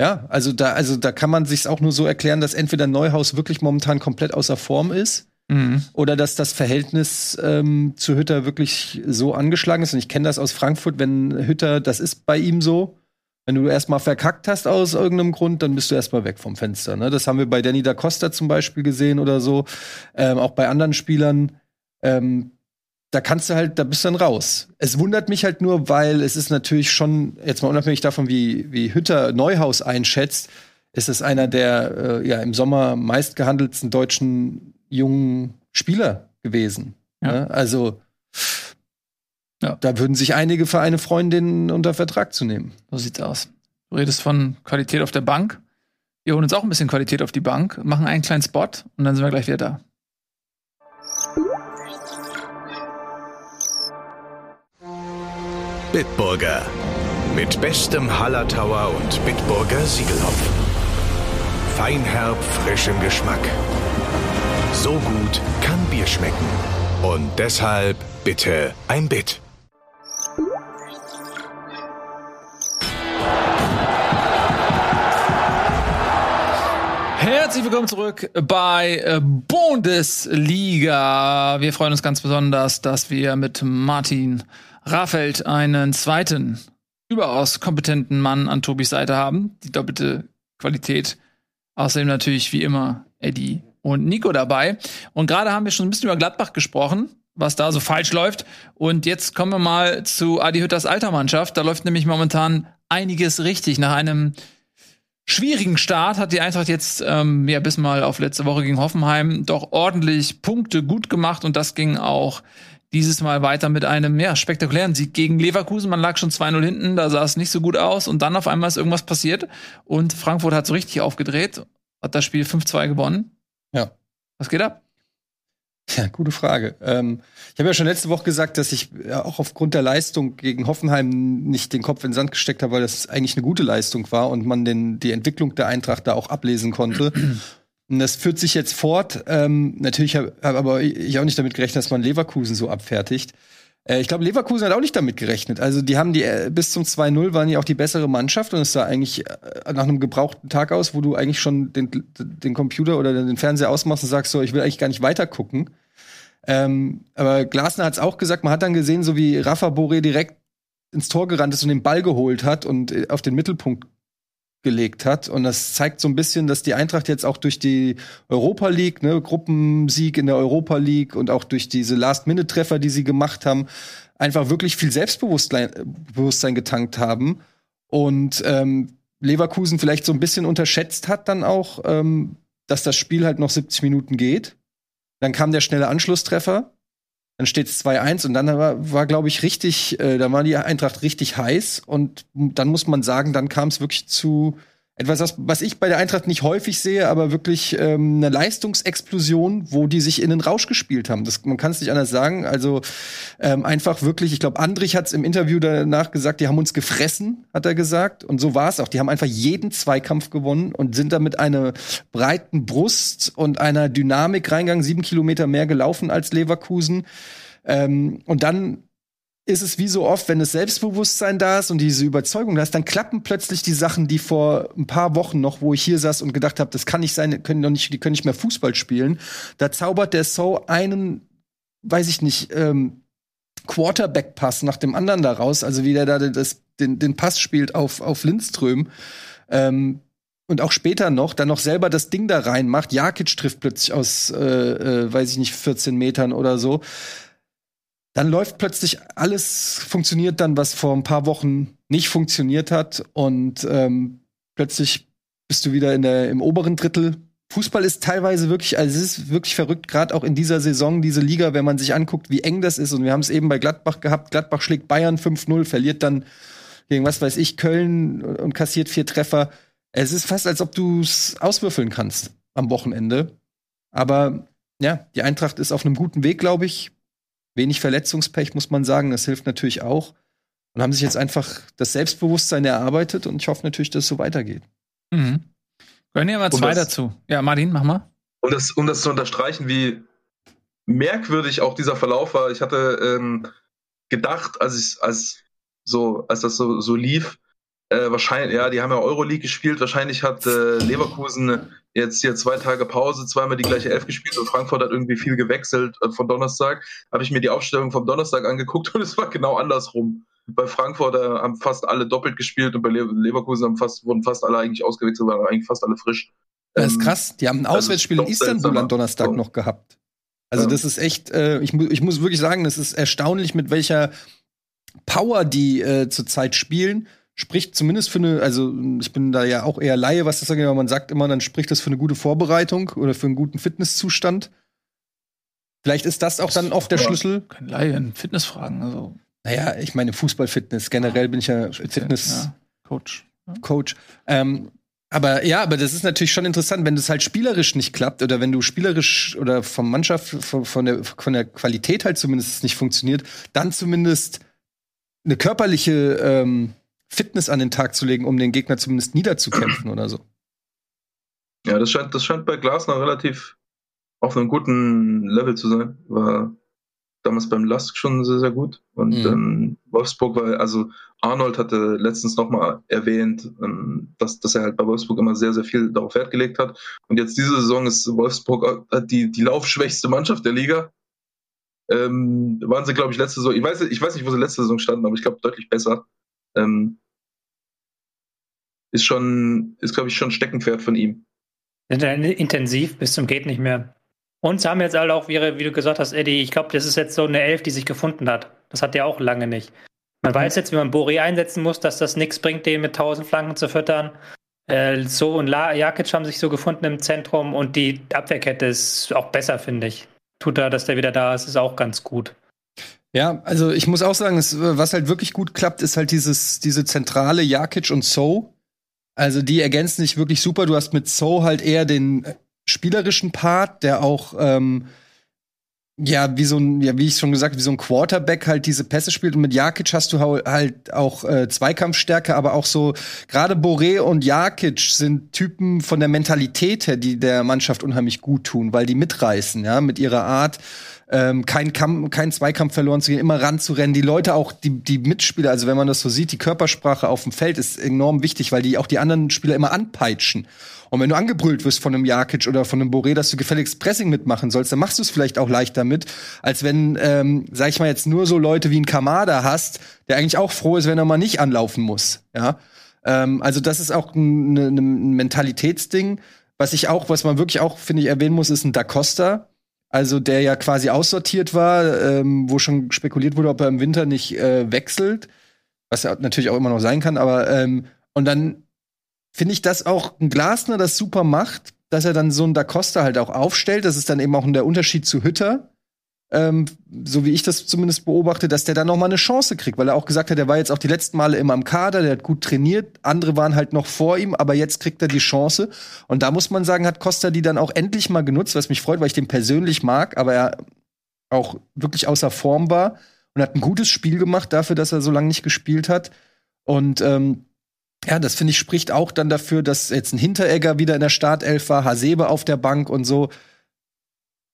Ja, also da, also da kann man sich auch nur so erklären, dass entweder Neuhaus wirklich momentan komplett außer Form ist. Mhm. Oder dass das Verhältnis ähm, zu Hütter wirklich so angeschlagen ist. Und ich kenne das aus Frankfurt, wenn Hütter, das ist bei ihm so, wenn du erstmal verkackt hast aus irgendeinem Grund, dann bist du erstmal weg vom Fenster. Ne? Das haben wir bei Danny da Costa zum Beispiel gesehen oder so. Ähm, auch bei anderen Spielern. Ähm, da kannst du halt, da bist du dann raus. Es wundert mich halt nur, weil es ist natürlich schon, jetzt mal unabhängig davon, wie, wie Hütter Neuhaus einschätzt, ist es einer der äh, ja im Sommer meistgehandelten deutschen jungen Spieler gewesen. Ja. Ne? Also ja. Da würden sich einige Vereine freuen, den unter Vertrag zu nehmen. So sieht's aus. Du redest von Qualität auf der Bank. Wir holen uns auch ein bisschen Qualität auf die Bank, machen einen kleinen Spot und dann sind wir gleich wieder da. Bitburger. Mit bestem Hallertauer und Bitburger Siegelhopf. Feinherb, frischem Geschmack. So gut kann Bier schmecken. Und deshalb bitte ein Bit. Herzlich willkommen zurück bei äh, Bundesliga. Wir freuen uns ganz besonders, dass wir mit Martin Raffelt einen zweiten, überaus kompetenten Mann an Tobis Seite haben. Die doppelte Qualität. Außerdem natürlich wie immer Eddie und Nico dabei. Und gerade haben wir schon ein bisschen über Gladbach gesprochen, was da so falsch läuft. Und jetzt kommen wir mal zu Adi Hütters alter Mannschaft. Da läuft nämlich momentan einiges richtig nach einem schwierigen Start hat die Eintracht jetzt ähm, ja bis mal auf letzte Woche gegen Hoffenheim doch ordentlich Punkte gut gemacht und das ging auch dieses Mal weiter mit einem ja, spektakulären Sieg gegen Leverkusen. Man lag schon 2-0 hinten, da sah es nicht so gut aus und dann auf einmal ist irgendwas passiert und Frankfurt hat so richtig aufgedreht, hat das Spiel 5-2 gewonnen. Ja. Was geht ab? Ja, gute Frage. Ähm, ich habe ja schon letzte Woche gesagt, dass ich ja, auch aufgrund der Leistung gegen Hoffenheim nicht den Kopf in den Sand gesteckt habe, weil das eigentlich eine gute Leistung war und man den, die Entwicklung der Eintracht da auch ablesen konnte. (clears throat) Und das führt sich jetzt fort. Ähm, natürlich habe hab aber ich auch nicht damit gerechnet, dass man Leverkusen so abfertigt. Äh, ich glaube, Leverkusen hat auch nicht damit gerechnet. Also die haben die äh, bis zum 2-0 waren die auch die bessere Mannschaft und es sah eigentlich äh, nach einem gebrauchten Tag aus, wo du eigentlich schon den, den Computer oder den Fernseher ausmachst und sagst so, ich will eigentlich gar nicht weiter gucken. Ähm, aber Glasner hat es auch gesagt, man hat dann gesehen, so wie Rafa Boré direkt ins Tor gerannt ist und den Ball geholt hat und auf den Mittelpunkt gelegt hat. Und das zeigt so ein bisschen, dass die Eintracht jetzt auch durch die Europa League, ne, Gruppensieg in der Europa League und auch durch diese Last-Minute-Treffer, die sie gemacht haben, einfach wirklich viel Selbstbewusstsein Bewusstsein getankt haben. Und ähm, Leverkusen vielleicht so ein bisschen unterschätzt hat dann auch, ähm, dass das Spiel halt noch 70 Minuten geht. Dann kam der schnelle Anschlusstreffer. Dann steht es 2-1 und dann war, war glaube ich, richtig, äh, da war die Eintracht richtig heiß. Und dann muss man sagen, dann kam es wirklich zu etwas, was, was ich bei der Eintracht nicht häufig sehe, aber wirklich ähm, eine Leistungsexplosion, wo die sich in den Rausch gespielt haben. Das, man kann es nicht anders sagen. Also ähm, einfach wirklich, ich glaube, Andrich hat es im Interview danach gesagt, die haben uns gefressen, hat er gesagt. Und so war es auch. Die haben einfach jeden Zweikampf gewonnen und sind da mit einer breiten Brust und einer Dynamik reingegangen, sieben Kilometer mehr gelaufen als Leverkusen. Ähm, und dann ist es wie so oft, wenn das Selbstbewusstsein da ist und diese Überzeugung da ist, dann klappen plötzlich die Sachen, die vor ein paar Wochen noch, wo ich hier saß und gedacht habe, das kann nicht sein, können doch nicht, die können nicht mehr Fußball spielen. Da zaubert der So einen, weiß ich nicht, ähm, Quarterback-Pass nach dem anderen da raus, also wie der da das, den, den Pass spielt auf, auf Lindström. Ähm, und auch später noch, dann noch selber das Ding da reinmacht. Jakic trifft plötzlich aus, äh, äh, weiß ich nicht, 14 Metern oder so dann läuft plötzlich alles funktioniert dann, was vor ein paar Wochen nicht funktioniert hat und ähm, plötzlich bist du wieder in der, im oberen Drittel. Fußball ist teilweise wirklich, also es ist wirklich verrückt, gerade auch in dieser Saison, diese Liga, wenn man sich anguckt, wie eng das ist. Und wir haben es eben bei Gladbach gehabt. Gladbach schlägt Bayern 5-0, verliert dann gegen was weiß ich, Köln und kassiert vier Treffer. Es ist fast, als ob du es auswürfeln kannst am Wochenende. Aber ja, die Eintracht ist auf einem guten Weg, glaube ich wenig Verletzungspech, muss man sagen. Das hilft natürlich auch. Und haben sich jetzt einfach das Selbstbewusstsein erarbeitet und ich hoffe natürlich, dass es so weitergeht. Mhm. Gönnen wir mal zwei das, dazu. Ja, Martin, mach mal. Um das, um das zu unterstreichen, wie merkwürdig auch dieser Verlauf war. Ich hatte ähm, gedacht, als ich, als so, als das so, so lief, äh, wahrscheinlich, ja, die haben ja Euroleague gespielt. Wahrscheinlich hat äh, Leverkusen jetzt hier zwei Tage Pause, zweimal die gleiche Elf gespielt und Frankfurt hat irgendwie viel gewechselt äh, von Donnerstag. Habe ich mir die Aufstellung vom Donnerstag angeguckt (laughs) und es war genau andersrum. Bei Frankfurt äh, haben fast alle doppelt gespielt und bei Le Leverkusen haben fast, wurden fast alle eigentlich ausgewechselt, waren eigentlich fast alle frisch. Das ist ähm, krass. Die haben ein Auswärtsspiel in Istanbul am Donnerstag noch gehabt. Also ja. das ist echt, äh, ich, mu ich muss wirklich sagen, das ist erstaunlich, mit welcher Power die äh, zurzeit spielen spricht zumindest für eine, also ich bin da ja auch eher Laie, was das angeht, aber man sagt immer, dann spricht das für eine gute Vorbereitung oder für einen guten Fitnesszustand. Vielleicht ist das auch dann oft der Schlüssel. Kein Laie in Fitnessfragen, also. Naja, ich meine Fußballfitness. Generell bin ich ja Fitness ja. Coach. Ja. Coach. Ähm, aber ja, aber das ist natürlich schon interessant, wenn das halt spielerisch nicht klappt oder wenn du spielerisch oder vom Mannschaft, von, von, der, von der Qualität halt zumindest nicht funktioniert, dann zumindest eine körperliche ähm, Fitness an den Tag zu legen, um den Gegner zumindest niederzukämpfen oder so. Ja, das scheint, das scheint bei Glasner relativ auf einem guten Level zu sein. War damals beim Lask schon sehr, sehr gut. Und mhm. ähm, Wolfsburg war, also Arnold hatte letztens nochmal erwähnt, ähm, dass, dass er halt bei Wolfsburg immer sehr, sehr viel darauf Wert gelegt hat. Und jetzt diese Saison ist Wolfsburg äh, die, die laufschwächste Mannschaft der Liga. Ähm, waren sie, glaube ich, letzte Saison, ich weiß, ich weiß nicht, wo sie letzte Saison standen, aber ich glaube deutlich besser. Ähm, ist schon, ist, glaube ich, schon Steckenpferd von ihm. Intensiv bis zum geht nicht mehr. Und sie haben jetzt alle auch, wie, wie du gesagt hast, Eddie, ich glaube, das ist jetzt so eine Elf, die sich gefunden hat. Das hat der auch lange nicht. Man mhm. weiß jetzt, wie man Bori einsetzen muss, dass das nichts bringt, den mit 1000 Flanken zu füttern. Äh, so und La Jakic haben sich so gefunden im Zentrum und die Abwehrkette ist auch besser, finde ich. Tut da, dass der wieder da ist, ist auch ganz gut. Ja, also ich muss auch sagen, es, was halt wirklich gut klappt, ist halt dieses, diese zentrale Jakic und So, also die ergänzen sich wirklich super. Du hast mit So halt eher den äh, spielerischen Part, der auch ähm, ja, wie so ein, ja, wie ich schon gesagt, wie so ein Quarterback halt diese Pässe spielt. Und mit Jakic hast du halt auch äh, Zweikampfstärke, aber auch so, gerade Boré und Jakic sind Typen von der Mentalität her, die der Mannschaft unheimlich gut tun, weil die mitreißen, ja, mit ihrer Art ähm, kein, Kampf, kein Zweikampf verloren zu gehen, immer ranzurennen. Die Leute auch, die, die Mitspieler, also wenn man das so sieht, die Körpersprache auf dem Feld ist enorm wichtig, weil die auch die anderen Spieler immer anpeitschen. Und wenn du angebrüllt wirst von einem Jakic oder von einem Boré, dass du gefälligst Pressing mitmachen sollst, dann machst du es vielleicht auch leichter mit, als wenn, ähm, sag ich mal, jetzt nur so Leute wie ein Kamada hast, der eigentlich auch froh ist, wenn er mal nicht anlaufen muss. Ja, ähm, also das ist auch ein, ein Mentalitätsding. Was ich auch, was man wirklich auch, finde ich, erwähnen muss, ist ein Da Costa also der ja quasi aussortiert war, ähm, wo schon spekuliert wurde, ob er im Winter nicht äh, wechselt, was ja natürlich auch immer noch sein kann, aber ähm, und dann finde ich das auch ein Glasner das super macht, dass er dann so ein Da Costa halt auch aufstellt. Das ist dann eben auch der Unterschied zu Hütter, ähm, so wie ich das zumindest beobachte, dass der dann noch mal eine Chance kriegt, weil er auch gesagt hat, er war jetzt auch die letzten Male immer im Kader, der hat gut trainiert, andere waren halt noch vor ihm, aber jetzt kriegt er die Chance. Und da muss man sagen, hat Costa die dann auch endlich mal genutzt, was mich freut, weil ich den persönlich mag, aber er auch wirklich außer Form war und hat ein gutes Spiel gemacht dafür, dass er so lange nicht gespielt hat. Und ähm, ja, das finde ich spricht auch dann dafür, dass jetzt ein Hinteregger wieder in der Startelf war, Hasebe auf der Bank und so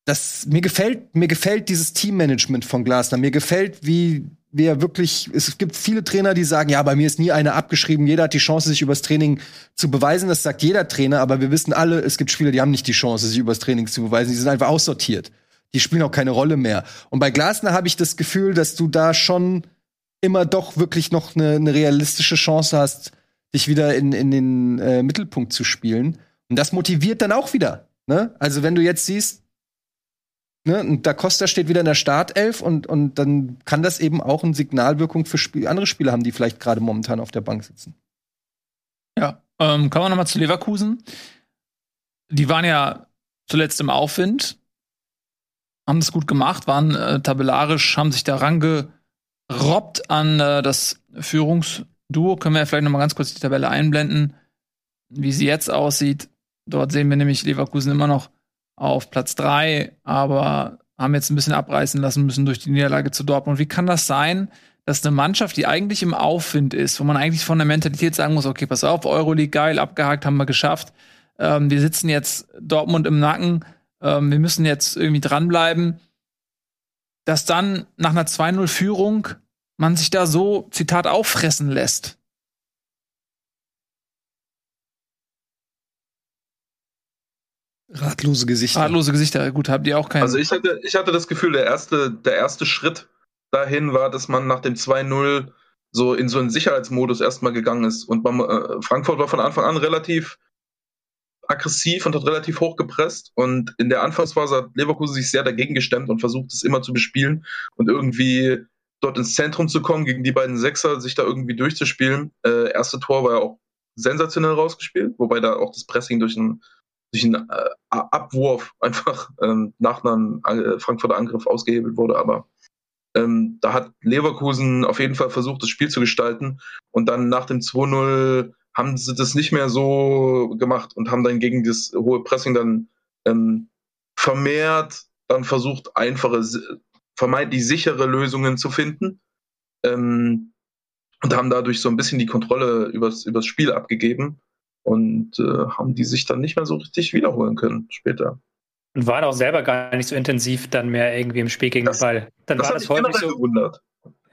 das mir gefällt, mir gefällt dieses Teammanagement von Glasner. Mir gefällt, wie er wirklich, es gibt viele Trainer, die sagen, ja, bei mir ist nie einer abgeschrieben, jeder hat die Chance, sich übers Training zu beweisen. Das sagt jeder Trainer, aber wir wissen alle, es gibt Spieler, die haben nicht die Chance, sich übers Training zu beweisen. Die sind einfach aussortiert. Die spielen auch keine Rolle mehr. Und bei Glasner habe ich das Gefühl, dass du da schon immer doch wirklich noch eine, eine realistische Chance hast, dich wieder in, in den äh, Mittelpunkt zu spielen. Und das motiviert dann auch wieder. Ne? Also wenn du jetzt siehst, Ne? Da Costa steht wieder in der Startelf und, und dann kann das eben auch eine Signalwirkung für Spiel andere Spieler haben, die vielleicht gerade momentan auf der Bank sitzen. Ja, ähm, kommen wir nochmal zu Leverkusen. Die waren ja zuletzt im Aufwind, haben das gut gemacht, waren äh, tabellarisch, haben sich da rangerobbt an äh, das Führungsduo. Können wir ja vielleicht nochmal ganz kurz die Tabelle einblenden, wie sie jetzt aussieht. Dort sehen wir nämlich Leverkusen immer noch auf Platz 3, aber haben jetzt ein bisschen abreißen lassen müssen durch die Niederlage zu Dortmund. Wie kann das sein, dass eine Mannschaft, die eigentlich im Aufwind ist, wo man eigentlich von der Mentalität sagen muss, okay, pass auf, Euroleague geil, abgehakt, haben wir geschafft. Ähm, wir sitzen jetzt Dortmund im Nacken, ähm, wir müssen jetzt irgendwie dranbleiben, dass dann nach einer 2-0-Führung man sich da so, Zitat, auffressen lässt. Ratlose Gesichter. Ratlose Gesichter, gut, habt ihr auch keinen. Also ich hatte, ich hatte das Gefühl, der erste, der erste Schritt dahin war, dass man nach dem 2-0 so in so einen Sicherheitsmodus erstmal gegangen ist. Und man, äh, Frankfurt war von Anfang an relativ aggressiv und hat relativ hoch gepresst. Und in der Anfangsphase hat Leverkusen sich sehr dagegen gestemmt und versucht, es immer zu bespielen und irgendwie dort ins Zentrum zu kommen, gegen die beiden Sechser, sich da irgendwie durchzuspielen. Äh, erste Tor war ja auch sensationell rausgespielt, wobei da auch das Pressing durch ein durch einen äh, Abwurf einfach ähm, nach einem äh, Frankfurter Angriff ausgehebelt wurde. Aber ähm, da hat Leverkusen auf jeden Fall versucht, das Spiel zu gestalten. Und dann nach dem 2-0 haben sie das nicht mehr so gemacht und haben dann gegen das hohe Pressing dann ähm, vermehrt dann versucht, einfache, vermeintlich sichere Lösungen zu finden. Ähm, und haben dadurch so ein bisschen die Kontrolle übers, übers Spiel abgegeben und äh, haben die sich dann nicht mehr so richtig wiederholen können später. Und waren auch selber gar nicht so intensiv dann mehr irgendwie im Spiel gegen das, den Ball. Dann das war das häufig so. Gewundert.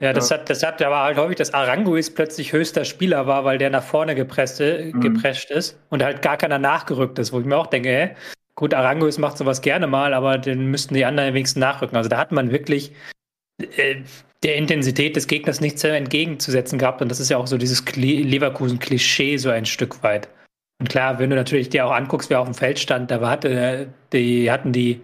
Ja, das ja. hat, das hat, da war halt häufig, dass Aranguis plötzlich höchster Spieler war, weil der nach vorne gepresst, mhm. geprescht ist und halt gar keiner nachgerückt ist, wo ich mir auch denke, ey, gut, Aranguis macht sowas gerne mal, aber den müssten die anderen wenigstens nachrücken. Also da hat man wirklich äh, der Intensität des Gegners nichts entgegenzusetzen gehabt und das ist ja auch so dieses Leverkusen-Klischee so ein Stück weit. Und klar, wenn du natürlich dir auch anguckst, wer auf dem Feld stand, da hatte, die, hatten die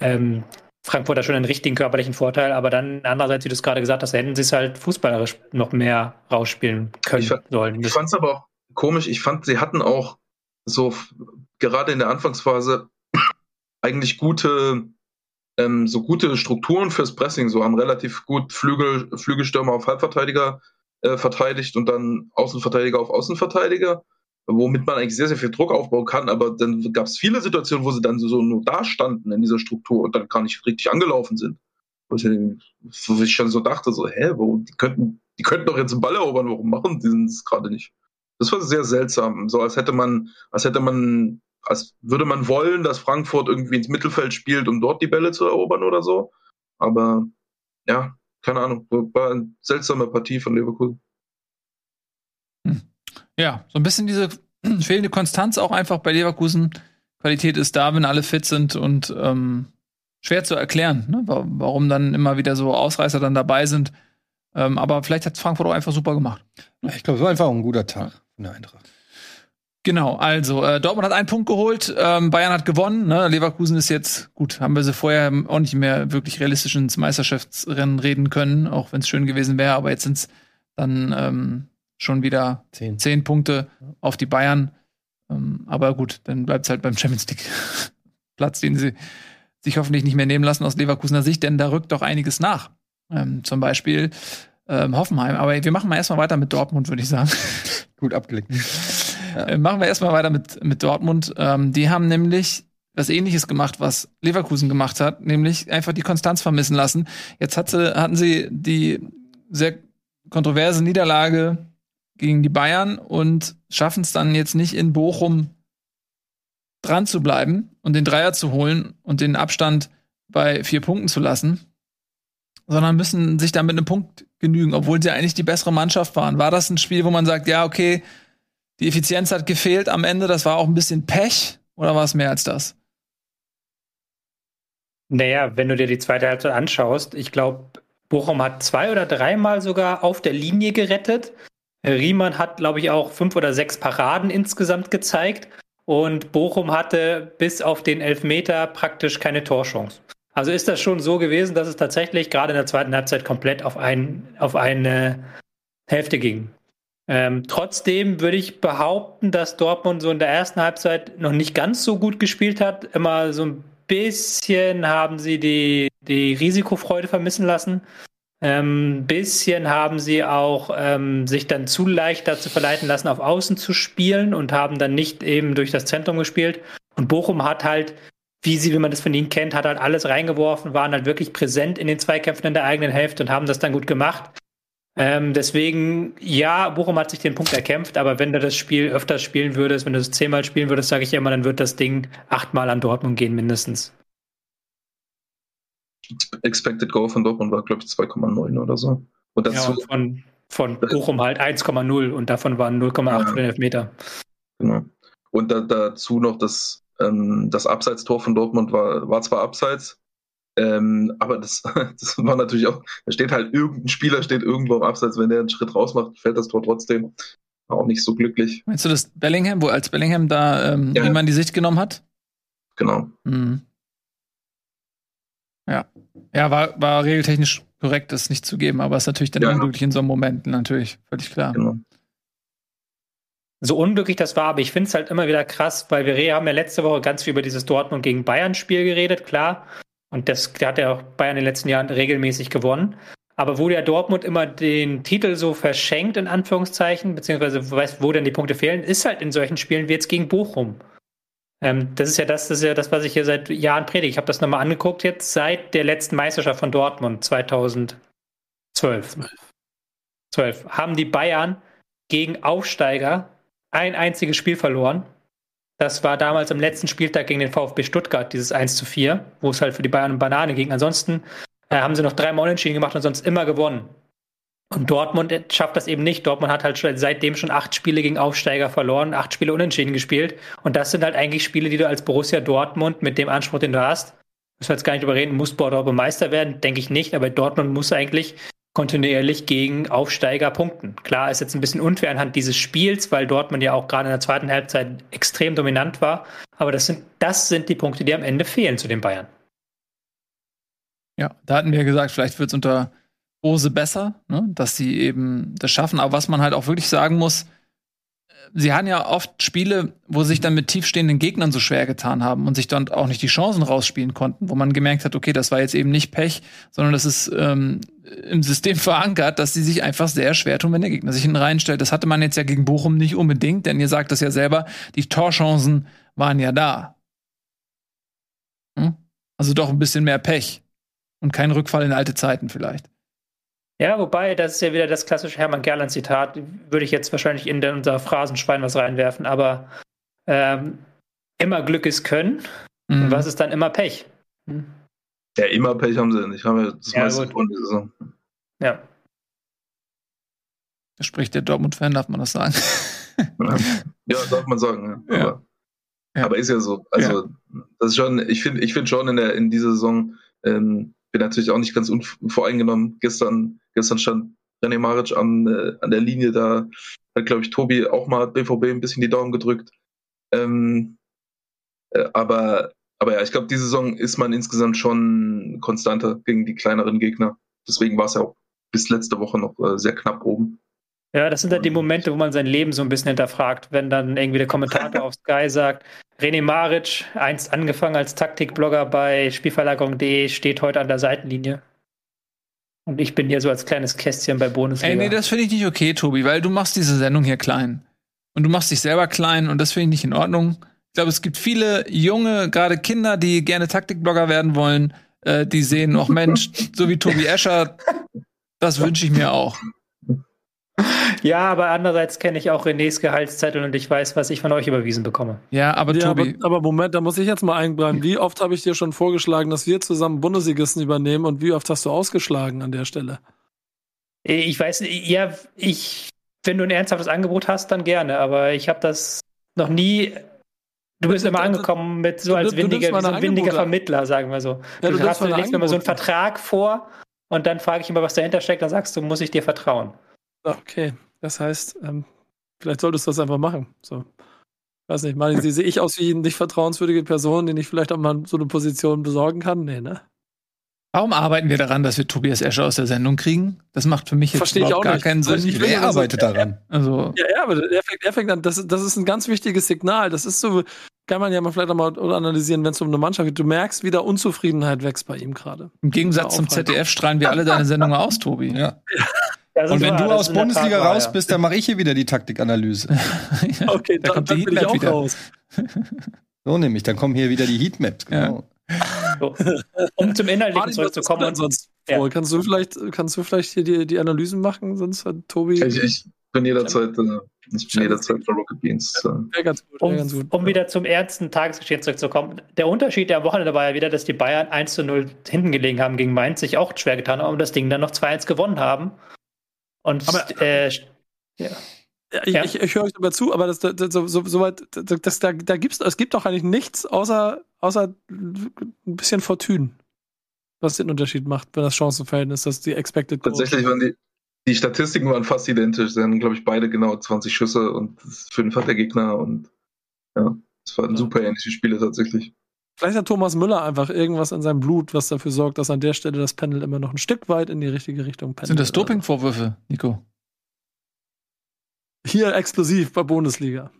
ähm, Frankfurter schon einen richtigen körperlichen Vorteil, aber dann andererseits, wie du es gerade gesagt hast, hätten sie es halt fußballerisch noch mehr rausspielen können ich fand, sollen. Ich fand es aber auch komisch. Ich fand, sie hatten auch so gerade in der Anfangsphase (coughs) eigentlich gute ähm, so gute Strukturen fürs Pressing, so haben relativ gut Flügel, Flügelstürmer auf Halbverteidiger äh, verteidigt und dann Außenverteidiger auf Außenverteidiger womit man eigentlich sehr, sehr viel Druck aufbauen kann, aber dann gab es viele Situationen, wo sie dann so nur da standen in dieser Struktur und dann gar nicht richtig angelaufen sind. Wo ich, schon so dachte, so, hä, wo, die könnten, die könnten doch jetzt einen Ball erobern, warum machen die es gerade nicht? Das war sehr seltsam, so als hätte man, als hätte man, als würde man wollen, dass Frankfurt irgendwie ins Mittelfeld spielt, um dort die Bälle zu erobern oder so. Aber ja, keine Ahnung, war eine seltsame Partie von Leverkusen. Ja, so ein bisschen diese (clears throat) fehlende Konstanz auch einfach bei Leverkusen. Qualität ist da, wenn alle fit sind und ähm, schwer zu erklären, ne? warum dann immer wieder so Ausreißer dann dabei sind. Ähm, aber vielleicht hat Frankfurt auch einfach super gemacht. Ich glaube, es war einfach ein guter Tag von der Eintracht. Genau, also äh, Dortmund hat einen Punkt geholt, ähm, Bayern hat gewonnen, ne? Leverkusen ist jetzt, gut, haben wir sie vorher auch nicht mehr wirklich realistisch ins Meisterschaftsrennen reden können, auch wenn es schön gewesen wäre, aber jetzt sind es dann ähm, schon wieder zehn, zehn Punkte auf die Bayern. Ähm, aber gut, dann bleibt es halt beim Champions League (laughs) Platz, den sie sich hoffentlich nicht mehr nehmen lassen aus Leverkusener Sicht, denn da rückt doch einiges nach. Ähm, zum Beispiel ähm, Hoffenheim. Aber wir machen mal erstmal weiter mit Dortmund, würde ich sagen. (laughs) Gut abgelegt. Ja. (laughs) Äh, machen wir erstmal weiter mit, mit Dortmund. Ähm, die haben nämlich was ähnliches gemacht, was Leverkusen gemacht hat, nämlich einfach die Konstanz vermissen lassen. Jetzt hatte, hatten sie die sehr kontroverse Niederlage gegen die Bayern und schaffen es dann jetzt nicht in Bochum dran zu bleiben und den Dreier zu holen und den Abstand bei vier Punkten zu lassen, sondern müssen sich dann mit einem Punkt genügen, obwohl sie eigentlich die bessere Mannschaft waren. War das ein Spiel, wo man sagt, ja, okay, die Effizienz hat gefehlt am Ende, das war auch ein bisschen Pech oder war es mehr als das? Naja, wenn du dir die zweite Halbzeit anschaust, ich glaube, Bochum hat zwei oder dreimal sogar auf der Linie gerettet. Riemann hat, glaube ich, auch fünf oder sechs Paraden insgesamt gezeigt. Und Bochum hatte bis auf den Elfmeter praktisch keine Torchance. Also ist das schon so gewesen, dass es tatsächlich gerade in der zweiten Halbzeit komplett auf, ein, auf eine Hälfte ging. Ähm, trotzdem würde ich behaupten, dass Dortmund so in der ersten Halbzeit noch nicht ganz so gut gespielt hat. Immer so ein bisschen haben sie die, die Risikofreude vermissen lassen. Ähm, bisschen haben sie auch ähm, sich dann zu leicht dazu verleiten lassen, auf Außen zu spielen und haben dann nicht eben durch das Zentrum gespielt. Und Bochum hat halt, wie sie, wie man das von ihnen kennt, hat halt alles reingeworfen, waren halt wirklich präsent in den Zweikämpfen in der eigenen Hälfte und haben das dann gut gemacht. Ähm, deswegen, ja, Bochum hat sich den Punkt erkämpft, aber wenn du das Spiel öfters spielen würdest, wenn du es zehnmal spielen würdest, sage ich immer, dann wird das Ding achtmal an Dortmund gehen, mindestens. Expected Goal von Dortmund war, glaube ich, 2,9 oder so. Und dazu, ja, von, von Bochum halt 1,0 und davon waren 0,8 ja. für den Elfmeter. Genau. Und da, dazu noch das, ähm, das Abseitstor von Dortmund war, war zwar abseits, ähm, aber das, (laughs) das war natürlich auch, da steht halt irgendein Spieler steht irgendwo am Abseits, wenn der einen Schritt raus macht, fällt das Tor trotzdem. War auch nicht so glücklich. Meinst du das Bellingham, wo als Bellingham da ähm, ja. jemand die Sicht genommen hat? Genau. Mhm. Ja. War, war regeltechnisch korrekt, das nicht zu geben, aber ist natürlich dann ja. unglücklich in so einem Moment, natürlich, völlig klar. Genau. So unglücklich das war, aber ich finde es halt immer wieder krass, weil wir haben ja letzte Woche ganz viel über dieses Dortmund gegen Bayern-Spiel geredet, klar. Und das hat ja auch Bayern in den letzten Jahren regelmäßig gewonnen. Aber wo der Dortmund immer den Titel so verschenkt, in Anführungszeichen, beziehungsweise weiß, wo denn die Punkte fehlen, ist halt in solchen Spielen wie jetzt gegen Bochum. Ähm, das ist ja das, das ist ja das, was ich hier seit Jahren predige. Ich habe das nochmal angeguckt jetzt seit der letzten Meisterschaft von Dortmund 2012. 12. Haben die Bayern gegen Aufsteiger ein einziges Spiel verloren. Das war damals am letzten Spieltag gegen den VfB Stuttgart, dieses 1 zu 4, wo es halt für die Bayern und Banane ging. Ansonsten äh, haben sie noch dreimal unentschieden gemacht und sonst immer gewonnen. Und Dortmund schafft das eben nicht. Dortmund hat halt schon, seitdem schon acht Spiele gegen Aufsteiger verloren, acht Spiele unentschieden gespielt. Und das sind halt eigentlich Spiele, die du als Borussia Dortmund mit dem Anspruch, den du hast, müssen wir jetzt gar nicht drüber reden, muss Dortmund Meister werden, denke ich nicht. Aber Dortmund muss eigentlich kontinuierlich gegen Aufsteiger punkten. Klar ist jetzt ein bisschen unfair anhand dieses Spiels, weil Dortmund ja auch gerade in der zweiten Halbzeit extrem dominant war. Aber das sind, das sind die Punkte, die am Ende fehlen zu den Bayern. Ja, da hatten wir gesagt, vielleicht wird es unter Rose besser, ne? dass sie eben das schaffen. Aber was man halt auch wirklich sagen muss, sie hatten ja oft Spiele, wo sich dann mit tiefstehenden Gegnern so schwer getan haben und sich dann auch nicht die Chancen rausspielen konnten, wo man gemerkt hat, okay, das war jetzt eben nicht Pech, sondern das ist ähm, im System (laughs) verankert, dass sie sich einfach sehr schwer tun, wenn der Gegner sich hinten reinstellt. Das hatte man jetzt ja gegen Bochum nicht unbedingt, denn ihr sagt das ja selber, die Torchancen waren ja da. Hm? Also doch ein bisschen mehr Pech und kein Rückfall in alte Zeiten vielleicht. Ja, wobei, das ist ja wieder das klassische Hermann Gerland-Zitat, würde ich jetzt wahrscheinlich in unser Phrasenschwein was reinwerfen, aber ähm, immer Glück ist Können. Mhm. Und was ist dann immer Pech? Hm? Ja, immer Pech haben sie nicht. Haben wir das ja, meiste Runde Saison. Ja. Da spricht der Dortmund-Fan, darf man das sagen? (laughs) ja, darf man sagen. Ja. Aber, ja. aber, ist ja so. Also, das ist schon, ich finde ich find schon in, der, in dieser Saison, ähm, bin natürlich auch nicht ganz unvoreingenommen. Gestern, gestern stand René Maric an, äh, an der Linie, da hat, glaube ich, Tobi auch mal BVB ein bisschen die Daumen gedrückt. Ähm, äh, aber, aber ja, ich glaube, diese Saison ist man insgesamt schon konstanter gegen die kleineren Gegner. Deswegen war es ja auch bis letzte Woche noch äh, sehr knapp oben. Ja, das sind dann die Momente, wo man sein Leben so ein bisschen hinterfragt, wenn dann irgendwie der Kommentator (laughs) auf Sky sagt, René Maric, einst angefangen als Taktikblogger bei Spielverlagerung.de, steht heute an der Seitenlinie. Und ich bin hier so als kleines Kästchen bei Bundesliga. Ey, nee, das finde ich nicht okay, Tobi, weil du machst diese Sendung hier klein. Und du machst dich selber klein und das finde ich nicht in Ordnung. Ich glaube, es gibt viele junge, gerade Kinder, die gerne Taktikblogger werden wollen, äh, die sehen, auch Mensch, so wie Tobi Escher, das wünsche ich mir auch. Ja, aber andererseits kenne ich auch Renés Gehaltszettel und ich weiß, was ich von euch überwiesen bekomme. Ja, aber ja, Tobi. Aber, aber, Moment, da muss ich jetzt mal einbleiben. Wie oft habe ich dir schon vorgeschlagen, dass wir zusammen Bundesligisten übernehmen und wie oft hast du ausgeschlagen an der Stelle? Ich weiß, ja, ich, wenn du ein ernsthaftes Angebot hast, dann gerne, aber ich habe das noch nie. Du bist immer angekommen mit so als windiger, so ein windiger Vermittler, sagen wir so. Ja, du, du hast, legst mir mal so einen Vertrag vor und dann frage ich immer, was dahinter steckt, dann sagst du, muss ich dir vertrauen. Okay, das heißt, ähm, vielleicht solltest du das einfach machen. So. Weiß nicht, Martin, (laughs) sehe ich aus wie eine nicht vertrauenswürdige Person, den ich vielleicht auch mal so eine Position besorgen kann? Nee, ne? Warum arbeiten wir daran, dass wir Tobias Escher aus der Sendung kriegen? Das macht für mich jetzt Verstehe überhaupt gar nicht. keinen Sinn. Ich Wer arbeitet daran? Also ja, ja, aber er fängt, er fängt an, das, das ist ein ganz wichtiges Signal. Das ist so, kann man ja mal vielleicht auch mal analysieren, wenn es um eine Mannschaft geht. Du merkst, wie da Unzufriedenheit wächst bei ihm gerade. Im Gegensatz zum ZDF strahlen wir alle deine Sendungen aus, Tobi. Ja. (laughs) Und wenn du aus Bundesliga Tat, raus bist, dann mache ich hier wieder die Taktikanalyse. (laughs) ja, okay, da, kommt dann die bin ich auch wieder. raus. (laughs) so nämlich, dann kommen hier wieder die Heatmaps, genau. Ja. So. Um zum Inhaltlichen zurückzukommen. Sonst, ja. kannst, du vielleicht, kannst du vielleicht hier die, die Analysen machen? Sonst hat Tobi. Ich, ich bin jederzeit, äh, ich bin jederzeit für Rocket Beans. Äh. Ganz gut, um, ganz gut. um wieder zum ernsten Tagesgeschehen zurückzukommen. Der Unterschied der Wochenende war ja wieder, dass die Bayern 1 zu 0 hinten gelegen haben gegen Mainz, sich auch schwer getan haben und das Ding dann noch 2-1 gewonnen haben. Und aber, äh, ja. Ich, ja. ich, ich höre euch dabei zu, aber das, das, so, so, so weit, das, das, da, da gibt's, es gibt doch eigentlich nichts außer, außer ein bisschen Fortune, was den Unterschied macht, wenn das Chancenverhältnis, dass die Expected Goal Tatsächlich waren die, die Statistiken waren fast identisch. Sie haben, glaube ich, beide genau 20 Schüsse und fünf hat der Gegner und ja, es waren ja. super ähnliche Spiele tatsächlich. Vielleicht hat Thomas Müller einfach irgendwas in seinem Blut, was dafür sorgt, dass an der Stelle das Pendel immer noch ein Stück weit in die richtige Richtung pendelt. Sind das Dopingvorwürfe, Nico? Hier explosiv bei Bundesliga.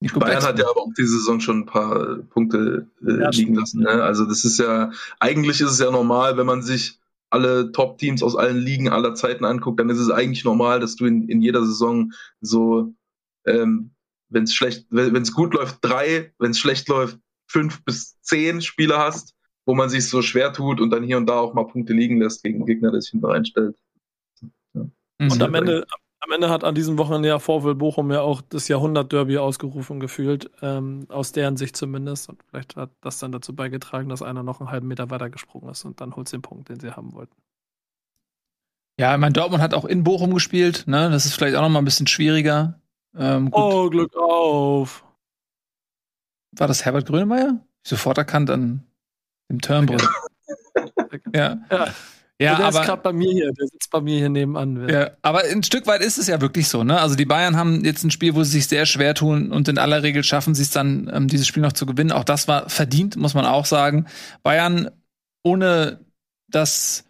Nico Bayern hat ja aber auch diese Saison schon ein paar Punkte äh, ja, liegen lassen. Ne? Also das ist ja, eigentlich ist es ja normal, wenn man sich alle Top-Teams aus allen Ligen aller Zeiten anguckt, dann ist es eigentlich normal, dass du in, in jeder Saison so, ähm, wenn es schlecht, wenn es gut läuft, drei, wenn es schlecht läuft, fünf bis zehn Spieler hast, wo man sich so schwer tut und dann hier und da auch mal Punkte liegen lässt gegen Gegner, der sich hinten reinstellt. Ja. Und am Ende, am Ende hat an diesem Wochenende ja VfL Bochum ja auch das Jahrhundert-Derby ausgerufen gefühlt, ähm, aus deren Sicht zumindest. Und vielleicht hat das dann dazu beigetragen, dass einer noch einen halben Meter weiter gesprungen ist und dann holt den Punkt, den sie haben wollten. Ja, mein Dortmund hat auch in Bochum gespielt, ne? Das ist vielleicht auch noch mal ein bisschen schwieriger. Ähm, oh, Glück auf. War das Herbert Grönemeyer? Sofort erkannt an dem Turnbrunnen. (laughs) ja. ja. Ja, der aber, ist gerade bei mir hier, der sitzt bei mir hier nebenan. Ja, aber ein Stück weit ist es ja wirklich so, ne? Also die Bayern haben jetzt ein Spiel, wo sie sich sehr schwer tun und in aller Regel schaffen sie es dann, ähm, dieses Spiel noch zu gewinnen. Auch das war verdient, muss man auch sagen. Bayern ohne das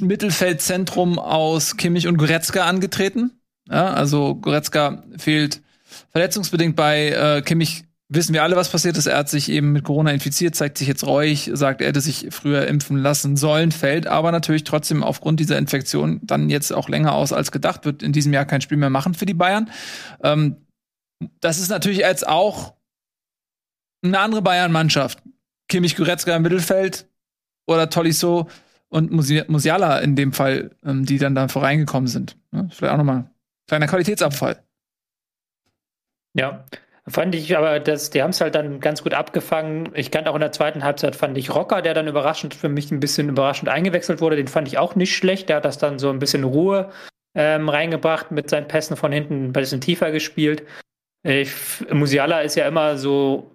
Mittelfeldzentrum aus Kimmich und Goretzka angetreten. Ja, also Goretzka fehlt verletzungsbedingt bei äh, Kimmich wissen wir alle, was passiert ist. Er hat sich eben mit Corona infiziert, zeigt sich jetzt reuig, sagt, er hätte sich früher impfen lassen sollen, fällt aber natürlich trotzdem aufgrund dieser Infektion dann jetzt auch länger aus als gedacht, wird in diesem Jahr kein Spiel mehr machen für die Bayern. Ähm, das ist natürlich jetzt auch eine andere Bayern-Mannschaft. Kimmich Goretzka im Mittelfeld oder Tolisso und Musiala in dem Fall, ähm, die dann da voreingekommen sind. Ja, vielleicht auch nochmal kleiner Qualitätsabfall. Ja, Fand ich, aber das, die haben es halt dann ganz gut abgefangen. Ich kannte auch in der zweiten Halbzeit fand ich Rocker, der dann überraschend für mich ein bisschen überraschend eingewechselt wurde. Den fand ich auch nicht schlecht. Der hat das dann so ein bisschen Ruhe ähm, reingebracht mit seinen Pässen von hinten ein bisschen tiefer gespielt. Ich, Musiala ist ja immer so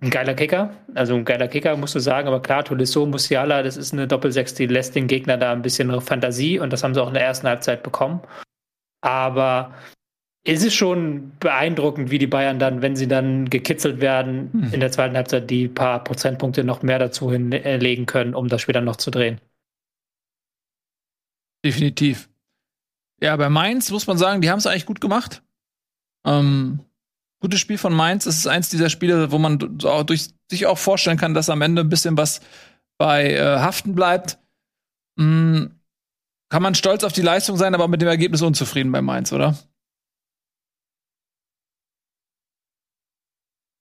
ein geiler Kicker. Also ein geiler Kicker, musst du sagen. Aber klar, Tolisso, Musiala, das ist eine Doppelsechs, die lässt den Gegner da ein bisschen Fantasie. Und das haben sie auch in der ersten Halbzeit bekommen. Aber es ist schon beeindruckend, wie die Bayern dann, wenn sie dann gekitzelt werden, hm. in der zweiten Halbzeit die paar Prozentpunkte noch mehr dazu hinlegen können, um das Spiel dann noch zu drehen. Definitiv. Ja, bei Mainz muss man sagen, die haben es eigentlich gut gemacht. Ähm, gutes Spiel von Mainz. Es ist eins dieser Spiele, wo man durch, sich auch vorstellen kann, dass am Ende ein bisschen was bei äh, Haften bleibt. Mhm. Kann man stolz auf die Leistung sein, aber mit dem Ergebnis unzufrieden bei Mainz, oder?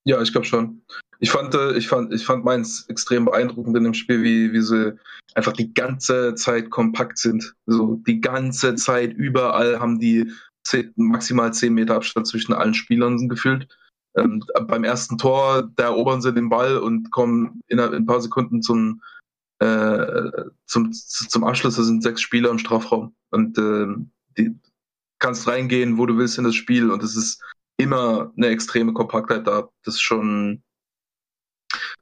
Ja, ich glaube schon. Ich fand, äh, ich fand, ich fand Mainz extrem beeindruckend in dem Spiel, wie, wie sie einfach die ganze Zeit kompakt sind. So die ganze Zeit überall haben die zehn, maximal zehn Meter Abstand zwischen allen Spielern gefühlt. Ähm, beim ersten Tor, da erobern sie den Ball und kommen in, ein paar Sekunden zum, äh, zum, zum Abschluss. Da sind sechs Spieler im Strafraum und äh, die kannst reingehen, wo du willst in das Spiel und es ist immer eine extreme Kompaktheit da. Das ist schon,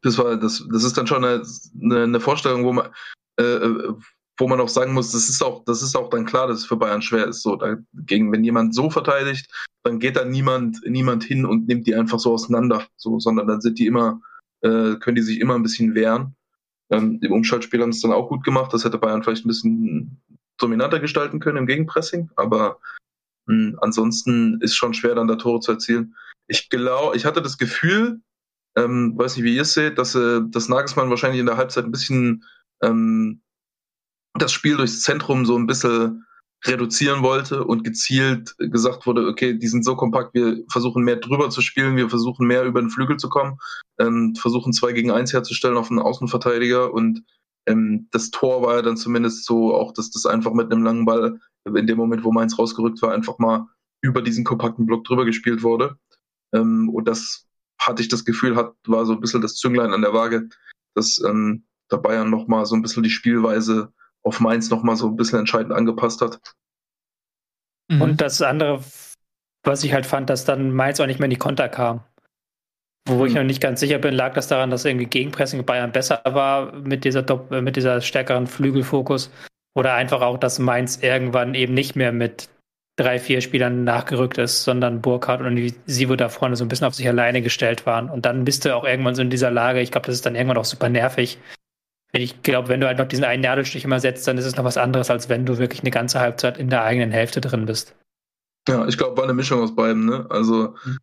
das war, das, das ist dann schon eine, eine Vorstellung, wo man, äh, wo man auch sagen muss, das ist auch, das ist auch dann klar, dass es für Bayern schwer ist. So dagegen, wenn jemand so verteidigt, dann geht da niemand, niemand hin und nimmt die einfach so auseinander, so, sondern dann sind die immer, äh, können die sich immer ein bisschen wehren. Ähm, Im Umschaltspiel haben es dann auch gut gemacht. Das hätte Bayern vielleicht ein bisschen dominanter gestalten können im Gegenpressing, aber hm, ansonsten ist schon schwer, dann da Tore zu erzielen. Ich glaube, ich hatte das Gefühl, ähm, weiß nicht, wie ihr es seht, dass, äh, dass Nagelsmann wahrscheinlich in der Halbzeit ein bisschen ähm, das Spiel durchs Zentrum so ein bisschen reduzieren wollte und gezielt gesagt wurde, okay, die sind so kompakt, wir versuchen mehr drüber zu spielen, wir versuchen mehr über den Flügel zu kommen, ähm, versuchen zwei gegen eins herzustellen auf einen Außenverteidiger und ähm, das Tor war ja dann zumindest so, auch dass das einfach mit einem langen Ball in dem Moment, wo Mainz rausgerückt war, einfach mal über diesen kompakten Block drüber gespielt wurde. Ähm, und das hatte ich das Gefühl, hat, war so ein bisschen das Zünglein an der Waage, dass ähm, der Bayern nochmal so ein bisschen die Spielweise auf Mainz nochmal so ein bisschen entscheidend angepasst hat. Mhm. Und das andere, was ich halt fand, dass dann Mainz auch nicht mehr in die Konter kam. Wo ich noch nicht ganz sicher bin, lag das daran, dass irgendwie Gegenpressing Bayern besser war mit dieser, mit dieser stärkeren Flügelfokus. Oder einfach auch, dass Mainz irgendwann eben nicht mehr mit drei, vier Spielern nachgerückt ist, sondern Burkhardt und Sivo da vorne so ein bisschen auf sich alleine gestellt waren. Und dann bist du auch irgendwann so in dieser Lage, ich glaube, das ist dann irgendwann auch super nervig, ich glaube, wenn du halt noch diesen einen Nadelstich immer setzt, dann ist es noch was anderes, als wenn du wirklich eine ganze Halbzeit in der eigenen Hälfte drin bist. Ja, ich glaube, war eine Mischung aus beiden. Ne? Also, ähm,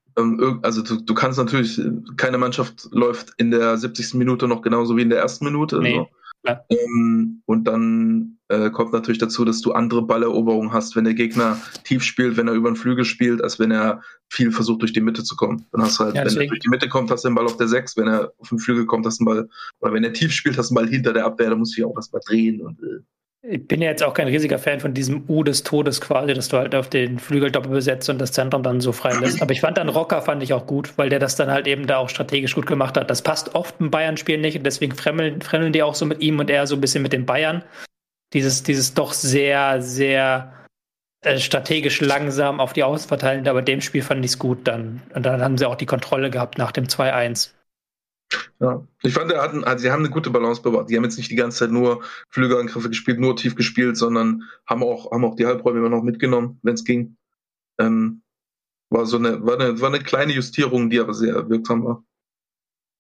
also du, du, kannst natürlich, keine Mannschaft läuft in der 70. Minute noch genauso wie in der ersten Minute. Nee. Also. Ähm, und dann äh, kommt natürlich dazu, dass du andere Balleroberungen hast, wenn der Gegner tief spielt, wenn er über den Flügel spielt, als wenn er viel versucht, durch die Mitte zu kommen. Dann hast du halt, ja, wenn er durch die Mitte kommt, hast du den Ball auf der 6, wenn er auf den Flügel kommt, hast du den Ball, oder wenn er tief spielt, hast du den Ball hinter der Abwehr, da musst du dich auch erstmal drehen und äh, ich bin ja jetzt auch kein riesiger Fan von diesem U des Todes quasi, dass du halt auf den Flügel doppelt besetzt und das Zentrum dann so frei lässt. Aber ich fand dann Rocker fand ich auch gut, weil der das dann halt eben da auch strategisch gut gemacht hat. Das passt oft im Bayern-Spiel nicht und deswegen fremdeln, fremdeln die auch so mit ihm und er so ein bisschen mit den Bayern. Dieses, dieses doch sehr, sehr äh, strategisch langsam auf die Außen verteilen, aber dem Spiel fand ich es gut dann. Und dann haben sie auch die Kontrolle gehabt nach dem 2-1. Ja, ich fand, er hatten, also sie haben eine gute Balance bewahrt. Die haben jetzt nicht die ganze Zeit nur Flügelangriffe gespielt, nur tief gespielt, sondern haben auch, haben auch die Halbräume immer noch mitgenommen, wenn es ging. Ähm, war so eine, war eine, war eine kleine Justierung, die aber sehr wirksam war.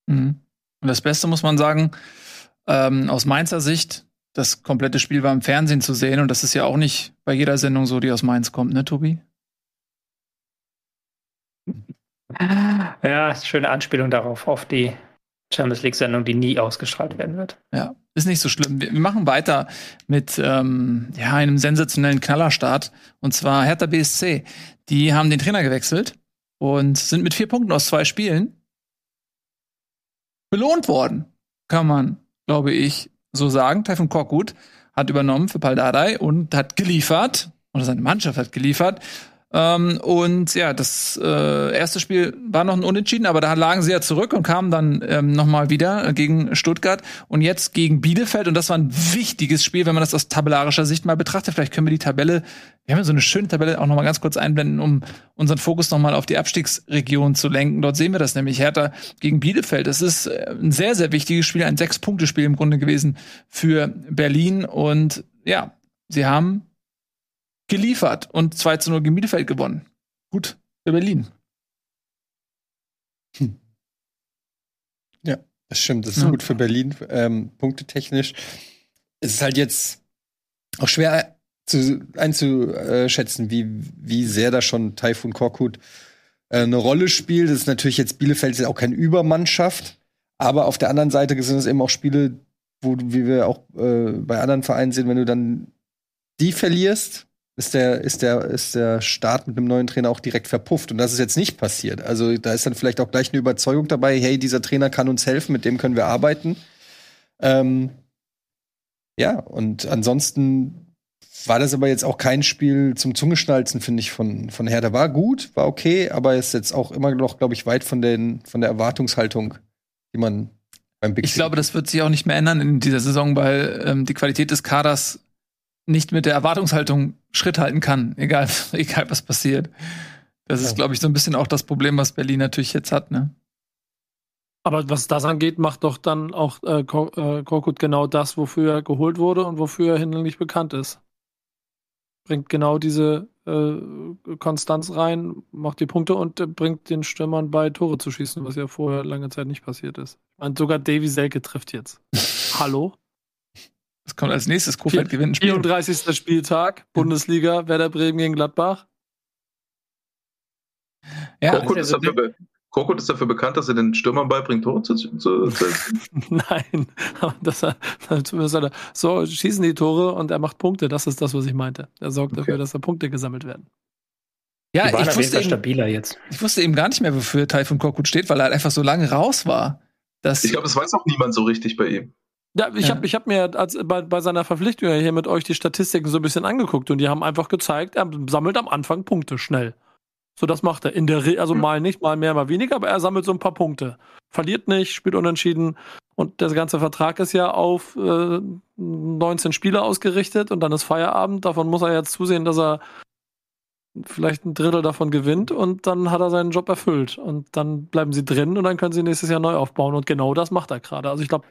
Mhm. Und das Beste muss man sagen, ähm, aus Mainzer Sicht, das komplette Spiel war im Fernsehen zu sehen und das ist ja auch nicht bei jeder Sendung so, die aus Mainz kommt, ne, Tobi? Ja, schöne Anspielung darauf, auf die Champions League-Sendung, die nie ausgestrahlt werden wird. Ja, ist nicht so schlimm. Wir, wir machen weiter mit ähm, ja, einem sensationellen Knallerstart. Und zwar Hertha BSC. Die haben den Trainer gewechselt und sind mit vier Punkten aus zwei Spielen belohnt worden. Kann man, glaube ich, so sagen. Taifun Korkut hat übernommen für Paldadei und hat geliefert, oder seine Mannschaft hat geliefert. Ähm, und ja, das äh, erste Spiel war noch ein Unentschieden, aber da lagen sie ja zurück und kamen dann ähm, nochmal wieder gegen Stuttgart und jetzt gegen Bielefeld. Und das war ein wichtiges Spiel, wenn man das aus tabellarischer Sicht mal betrachtet. Vielleicht können wir die Tabelle, wir haben ja so eine schöne Tabelle auch nochmal ganz kurz einblenden, um unseren Fokus nochmal auf die Abstiegsregion zu lenken. Dort sehen wir das nämlich. Hertha gegen Bielefeld. Das ist äh, ein sehr, sehr wichtiges Spiel, ein Sechs-Punkte-Spiel im Grunde gewesen für Berlin. Und ja, sie haben geliefert und 2 zu 0 gegen Bielefeld gewonnen. Gut für Berlin. Hm. Ja, das stimmt. Das ist ja. gut für Berlin, ähm, punktetechnisch. Es ist halt jetzt auch schwer zu, einzuschätzen, wie, wie sehr da schon Taifun Korkut äh, eine Rolle spielt. Das ist natürlich jetzt Bielefeld ist auch keine Übermannschaft, aber auf der anderen Seite sind es eben auch Spiele, wo wie wir auch äh, bei anderen Vereinen sehen, wenn du dann die verlierst, ist der, ist der, ist der Start mit einem neuen Trainer auch direkt verpufft. Und das ist jetzt nicht passiert. Also da ist dann vielleicht auch gleich eine Überzeugung dabei, hey, dieser Trainer kann uns helfen, mit dem können wir arbeiten. Ähm, ja, und ansonsten war das aber jetzt auch kein Spiel zum Zungeschnalzen, finde ich, von, von Hertha. War gut, war okay, aber ist jetzt auch immer noch, glaube ich, weit von, den, von der Erwartungshaltung, die man beim Big Ich glaube, das wird sich auch nicht mehr ändern in dieser Saison, weil ähm, die Qualität des Kaders nicht mit der Erwartungshaltung Schritt halten kann, egal, (laughs) egal was passiert. Das ist, glaube ich, so ein bisschen auch das Problem, was Berlin natürlich jetzt hat, ne? Aber was das angeht, macht doch dann auch äh, äh Korkut genau das, wofür er geholt wurde und wofür er hinlänglich bekannt ist. Bringt genau diese äh, Konstanz rein, macht die Punkte und äh, bringt den Stürmern bei, Tore zu schießen, was ja vorher lange Zeit nicht passiert ist. Und sogar Davy Selke trifft jetzt. (laughs) Hallo? Was kommt als nächstes? Kofeld gewinnt Spiel. 34. Spieltag, Bundesliga, Werder Bremen gegen Gladbach. Ja, Korkut ist, dafür, Korkut ist dafür bekannt, dass er den Stürmern beibringt, Tore zu, zu (laughs) Nein, aber das, zumindest er, so schießen die Tore und er macht Punkte. Das ist das, was ich meinte. Er sorgt okay. dafür, dass da Punkte gesammelt werden. Ja, ich wusste, eben, stabiler jetzt. ich wusste eben gar nicht mehr, wofür Taifun Korkut steht, weil er halt einfach so lange raus war. Dass ich glaube, das weiß auch niemand so richtig bei ihm. Ja, ich ja. habe hab mir als, bei, bei seiner Verpflichtung hier mit euch die Statistiken so ein bisschen angeguckt und die haben einfach gezeigt, er sammelt am Anfang Punkte schnell. So, das macht er. In der Re also mhm. mal nicht, mal mehr, mal weniger, aber er sammelt so ein paar Punkte. Verliert nicht, spielt unentschieden. Und der ganze Vertrag ist ja auf äh, 19 Spiele ausgerichtet und dann ist Feierabend. Davon muss er jetzt zusehen, dass er vielleicht ein Drittel davon gewinnt und dann hat er seinen Job erfüllt. Und dann bleiben sie drin und dann können sie nächstes Jahr neu aufbauen. Und genau das macht er gerade. Also ich glaube,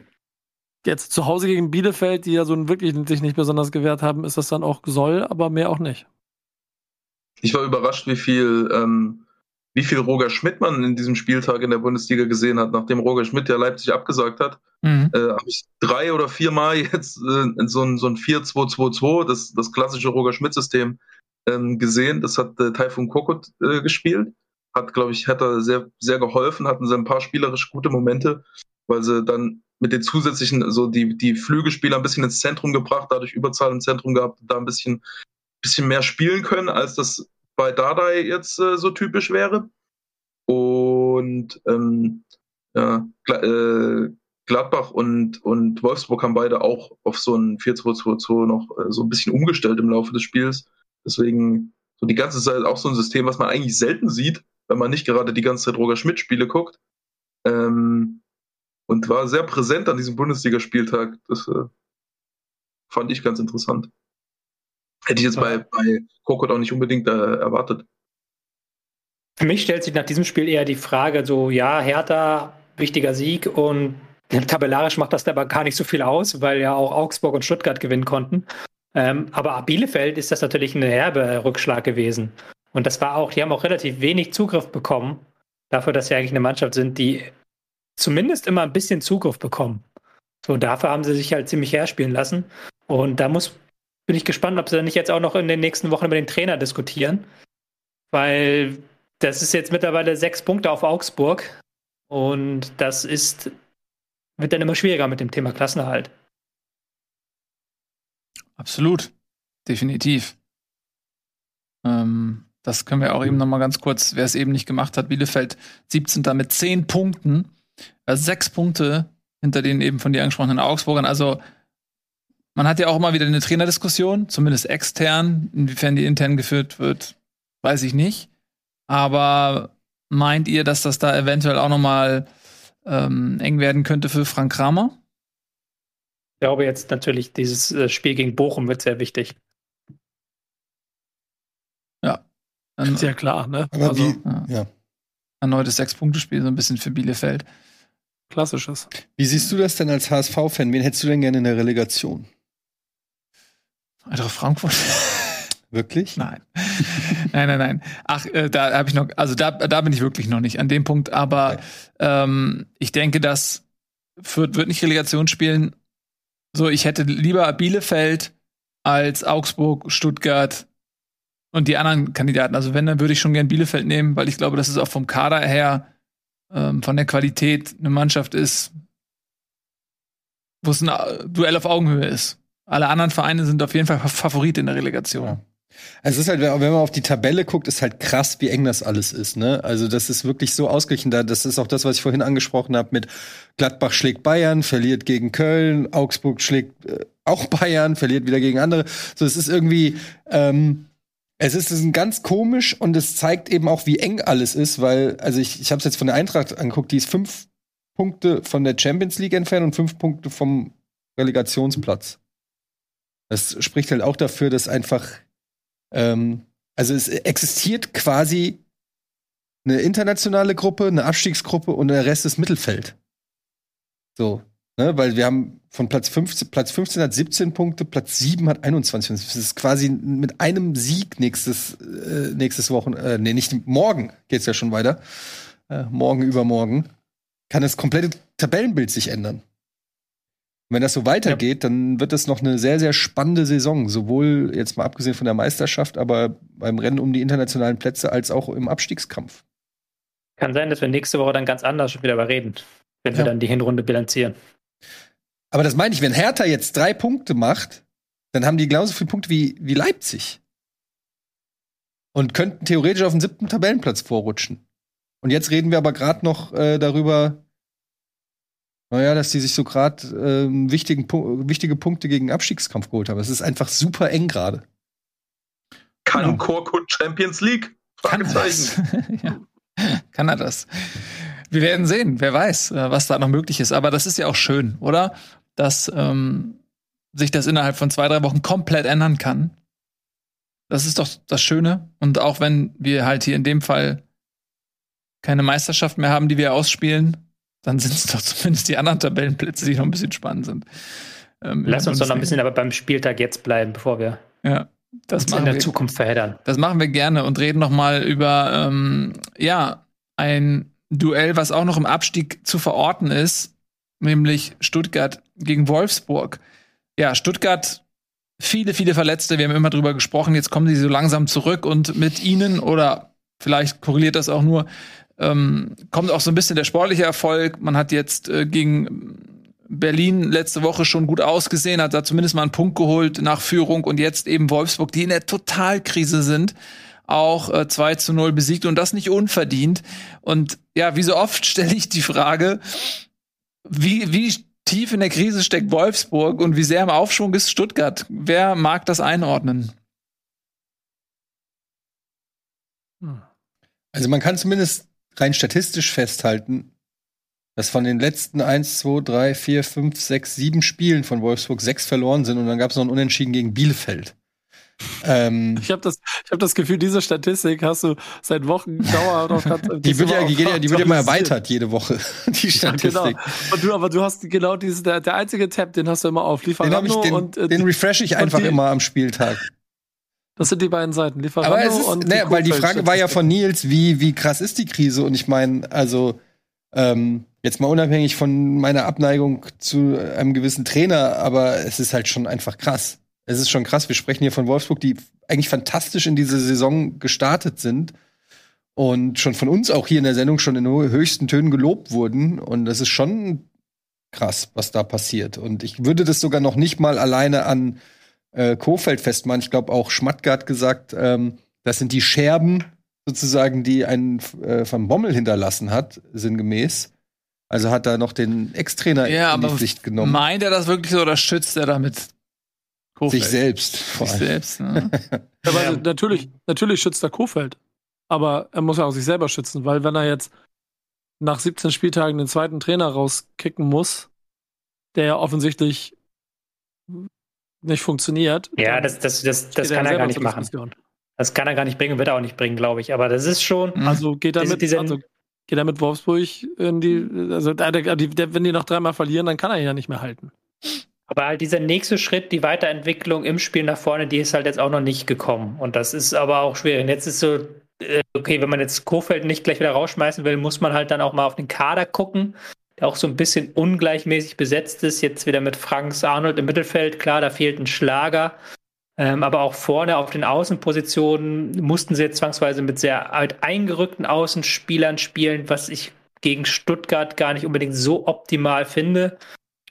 jetzt zu Hause gegen Bielefeld, die ja so wirklich sich nicht besonders gewehrt haben, ist das dann auch Soll, aber mehr auch nicht. Ich war überrascht, wie viel, ähm, wie viel Roger Schmidt man in diesem Spieltag in der Bundesliga gesehen hat, nachdem Roger Schmidt ja Leipzig abgesagt hat. Mhm. Äh, Habe ich drei oder vier Mal jetzt äh, so ein, so ein 4-2-2-2, das, das klassische Roger Schmidt-System, ähm, gesehen. Das hat äh, Taifun Kokot äh, gespielt. Hat, glaube ich, hat er sehr, sehr geholfen, hatten sie ein paar spielerisch gute Momente, weil sie dann mit den zusätzlichen, so die, die Flügelspieler ein bisschen ins Zentrum gebracht, dadurch Überzahl im Zentrum gehabt, da ein bisschen, bisschen mehr spielen können, als das bei Dardai jetzt äh, so typisch wäre. Und ähm, ja, äh, Gladbach und, und Wolfsburg haben beide auch auf so ein 4-2-2-2 noch äh, so ein bisschen umgestellt im Laufe des Spiels. Deswegen so die ganze Zeit auch so ein System, was man eigentlich selten sieht, wenn man nicht gerade die ganze Zeit Roger Schmidt-Spiele guckt. Ähm, und war sehr präsent an diesem Bundesligaspieltag. Das äh, fand ich ganz interessant. Hätte ich jetzt bei, bei Kokot auch nicht unbedingt äh, erwartet. Für mich stellt sich nach diesem Spiel eher die Frage, so ja, Hertha, wichtiger Sieg und (laughs) tabellarisch macht das aber gar nicht so viel aus, weil ja auch Augsburg und Stuttgart gewinnen konnten. Ähm, aber Bielefeld ist das natürlich ein herbe Rückschlag gewesen. Und das war auch, die haben auch relativ wenig Zugriff bekommen, dafür, dass sie eigentlich eine Mannschaft sind, die zumindest immer ein bisschen Zugriff bekommen. So, dafür haben sie sich halt ziemlich herspielen lassen. Und da muss, bin ich gespannt, ob sie dann nicht jetzt auch noch in den nächsten Wochen über den Trainer diskutieren. Weil das ist jetzt mittlerweile sechs Punkte auf Augsburg. Und das ist, wird dann immer schwieriger mit dem Thema Klassenerhalt. Absolut. Definitiv. Ähm, das können wir auch eben noch mal ganz kurz, wer es eben nicht gemacht hat, Bielefeld 17. mit 10 Punkten also sechs Punkte hinter den eben von dir angesprochenen Augsburgern. Also man hat ja auch immer wieder eine Trainerdiskussion, zumindest extern. Inwiefern die intern geführt wird, weiß ich nicht. Aber meint ihr, dass das da eventuell auch noch mal ähm, eng werden könnte für Frank Kramer? Ich glaube jetzt natürlich, dieses äh, Spiel gegen Bochum wird sehr wichtig. Ja. Dann, sehr klar, ne? Aber also, wie, ja. ja erneutes Sechs-Punkte-Spiel, so ein bisschen für Bielefeld. Klassisches. Wie siehst du das denn als HSV-Fan? Wen hättest du denn gerne in der Relegation? Eintracht Frankfurt. (laughs) Wirklich? Nein. nein, nein, nein. Ach, äh, da habe ich noch, also da, da bin ich wirklich noch nicht an dem Punkt, aber okay. ähm, ich denke, dass Fürth wird nicht Relegation spielen. So, ich hätte lieber Bielefeld als Augsburg, Stuttgart und die anderen Kandidaten. Also wenn, dann würde ich schon gern Bielefeld nehmen, weil ich glaube, dass es auch vom Kader her, ähm, von der Qualität eine Mannschaft ist, wo es ein äh, Duell auf Augenhöhe ist. Alle anderen Vereine sind auf jeden Fall Favorit in der Relegation. Ja. Also es ist halt, wenn man auf die Tabelle guckt, ist halt krass, wie eng das alles ist. Ne? Also das ist wirklich so ausgeglichen. Da, das ist auch das, was ich vorhin angesprochen habe mit Gladbach schlägt Bayern, verliert gegen Köln, Augsburg schlägt äh, auch Bayern, verliert wieder gegen andere. So, es ist irgendwie, ähm, es ist, es ist ganz komisch und es zeigt eben auch, wie eng alles ist, weil, also ich, ich habe es jetzt von der Eintracht angeguckt, die ist fünf Punkte von der Champions League entfernt und fünf Punkte vom Relegationsplatz. Das spricht halt auch dafür, dass einfach, ähm, also es existiert quasi eine internationale Gruppe, eine Abstiegsgruppe und der Rest ist Mittelfeld. So, ne, weil wir haben von Platz 15, Platz 15 hat 17 Punkte, Platz 7 hat 21. Das ist quasi mit einem Sieg nächstes, äh, nächstes Wochen, äh, nee, nicht morgen geht's ja schon weiter. Äh, morgen, übermorgen. Kann das komplette Tabellenbild sich ändern wenn das so weitergeht, ja. dann wird es noch eine sehr, sehr spannende Saison. Sowohl jetzt mal abgesehen von der Meisterschaft, aber beim Rennen um die internationalen Plätze als auch im Abstiegskampf. Kann sein, dass wir nächste Woche dann ganz anders schon wieder überreden, wenn ja. wir dann die Hinrunde bilanzieren. Aber das meine ich, wenn Hertha jetzt drei Punkte macht, dann haben die genauso viele Punkte wie, wie Leipzig. Und könnten theoretisch auf den siebten Tabellenplatz vorrutschen. Und jetzt reden wir aber gerade noch äh, darüber, naja, dass die sich so gerade äh, wichtige Punkte gegen Abstiegskampf geholt haben. Es ist einfach super eng gerade. Kann genau. Korkut Champions League? Fragezeichen. Kann, (laughs) ja. Kann er das? Wir werden sehen, wer weiß, äh, was da noch möglich ist. Aber das ist ja auch schön, oder? Dass ähm, sich das innerhalb von zwei, drei Wochen komplett ändern kann. Das ist doch das Schöne. Und auch wenn wir halt hier in dem Fall keine Meisterschaft mehr haben, die wir ausspielen, dann sind es doch (laughs) zumindest die anderen Tabellenplätze, die noch ein bisschen spannend sind. Ähm, Lass uns doch noch ein bisschen aber beim Spieltag jetzt bleiben, bevor wir ja, das in der wir, Zukunft verheddern. Das machen wir gerne und reden noch mal über ähm, ja ein Duell, was auch noch im Abstieg zu verorten ist, nämlich Stuttgart gegen Wolfsburg. Ja, Stuttgart viele, viele Verletzte. Wir haben immer drüber gesprochen. Jetzt kommen sie so langsam zurück und mit ihnen oder vielleicht korreliert das auch nur ähm, kommt auch so ein bisschen der sportliche Erfolg. Man hat jetzt äh, gegen Berlin letzte Woche schon gut ausgesehen, hat da zumindest mal einen Punkt geholt nach Führung und jetzt eben Wolfsburg, die in der Totalkrise sind, auch äh, 2 zu 0 besiegt und das nicht unverdient. Und ja, wie so oft (laughs) stelle ich die Frage, wie, wie tief in der Krise steckt Wolfsburg und wie sehr im Aufschwung ist Stuttgart? Wer mag das einordnen? Also man kann zumindest rein statistisch festhalten, dass von den letzten 1, 2, 3, 4, 5, 6, 7 Spielen von Wolfsburg sechs verloren sind und dann gab es noch ein Unentschieden gegen Bielefeld. Ähm, ich habe das, hab das Gefühl, diese Statistik hast du seit Wochen dauerhaft. (laughs) die wird ja, die, ja, die wird ja mal erweitert jede Woche, (laughs) die Statistik. Ja, genau. Und du, aber du hast genau dieses, der, der einzige Tab, den hast du immer auf. Lieferando den, ich, den, und, äh, den refresh ich einfach die, immer am Spieltag. Das sind die beiden Seiten, Lieferando Aber es ist, und ne, weil die Frage war ja von Nils, wie, wie krass ist die Krise? Und ich meine, also ähm, jetzt mal unabhängig von meiner Abneigung zu einem gewissen Trainer, aber es ist halt schon einfach krass. Es ist schon krass. Wir sprechen hier von Wolfsburg, die eigentlich fantastisch in diese Saison gestartet sind und schon von uns auch hier in der Sendung schon in höchsten Tönen gelobt wurden. Und das ist schon krass, was da passiert. Und ich würde das sogar noch nicht mal alleine an äh, Kofeld festmachen. Ich glaube auch Schmatke hat gesagt, ähm, das sind die Scherben sozusagen, die ein äh, Van Bommel hinterlassen hat, sinngemäß. Also hat er noch den Ex-Trainer ja, in die Pflicht genommen. Meint er das wirklich so oder schützt er damit Kofeld? Sich selbst. Vor sich selbst. Ne? (laughs) aber ja. natürlich, natürlich schützt er Kofeld. Aber er muss ja auch sich selber schützen, weil wenn er jetzt nach 17 Spieltagen den zweiten Trainer rauskicken muss, der ja offensichtlich nicht funktioniert. Ja, das, das, das, das kann er gar nicht machen. Das kann er gar nicht bringen, wird er auch nicht bringen, glaube ich. Aber das ist schon. Mhm. Also geht er mit, also geht er mit Wolfsburg in die, also wenn die noch dreimal verlieren, dann kann er ihn ja nicht mehr halten. Aber halt dieser nächste Schritt, die Weiterentwicklung im Spiel nach vorne, die ist halt jetzt auch noch nicht gekommen. Und das ist aber auch schwierig. Und jetzt ist so, äh, okay, wenn man jetzt Kofeld nicht gleich wieder rausschmeißen will, muss man halt dann auch mal auf den Kader gucken der auch so ein bisschen ungleichmäßig besetzt ist. Jetzt wieder mit Franks Arnold im Mittelfeld. Klar, da fehlt ein Schlager. Ähm, aber auch vorne auf den Außenpositionen mussten sie jetzt zwangsweise mit sehr alt eingerückten Außenspielern spielen, was ich gegen Stuttgart gar nicht unbedingt so optimal finde,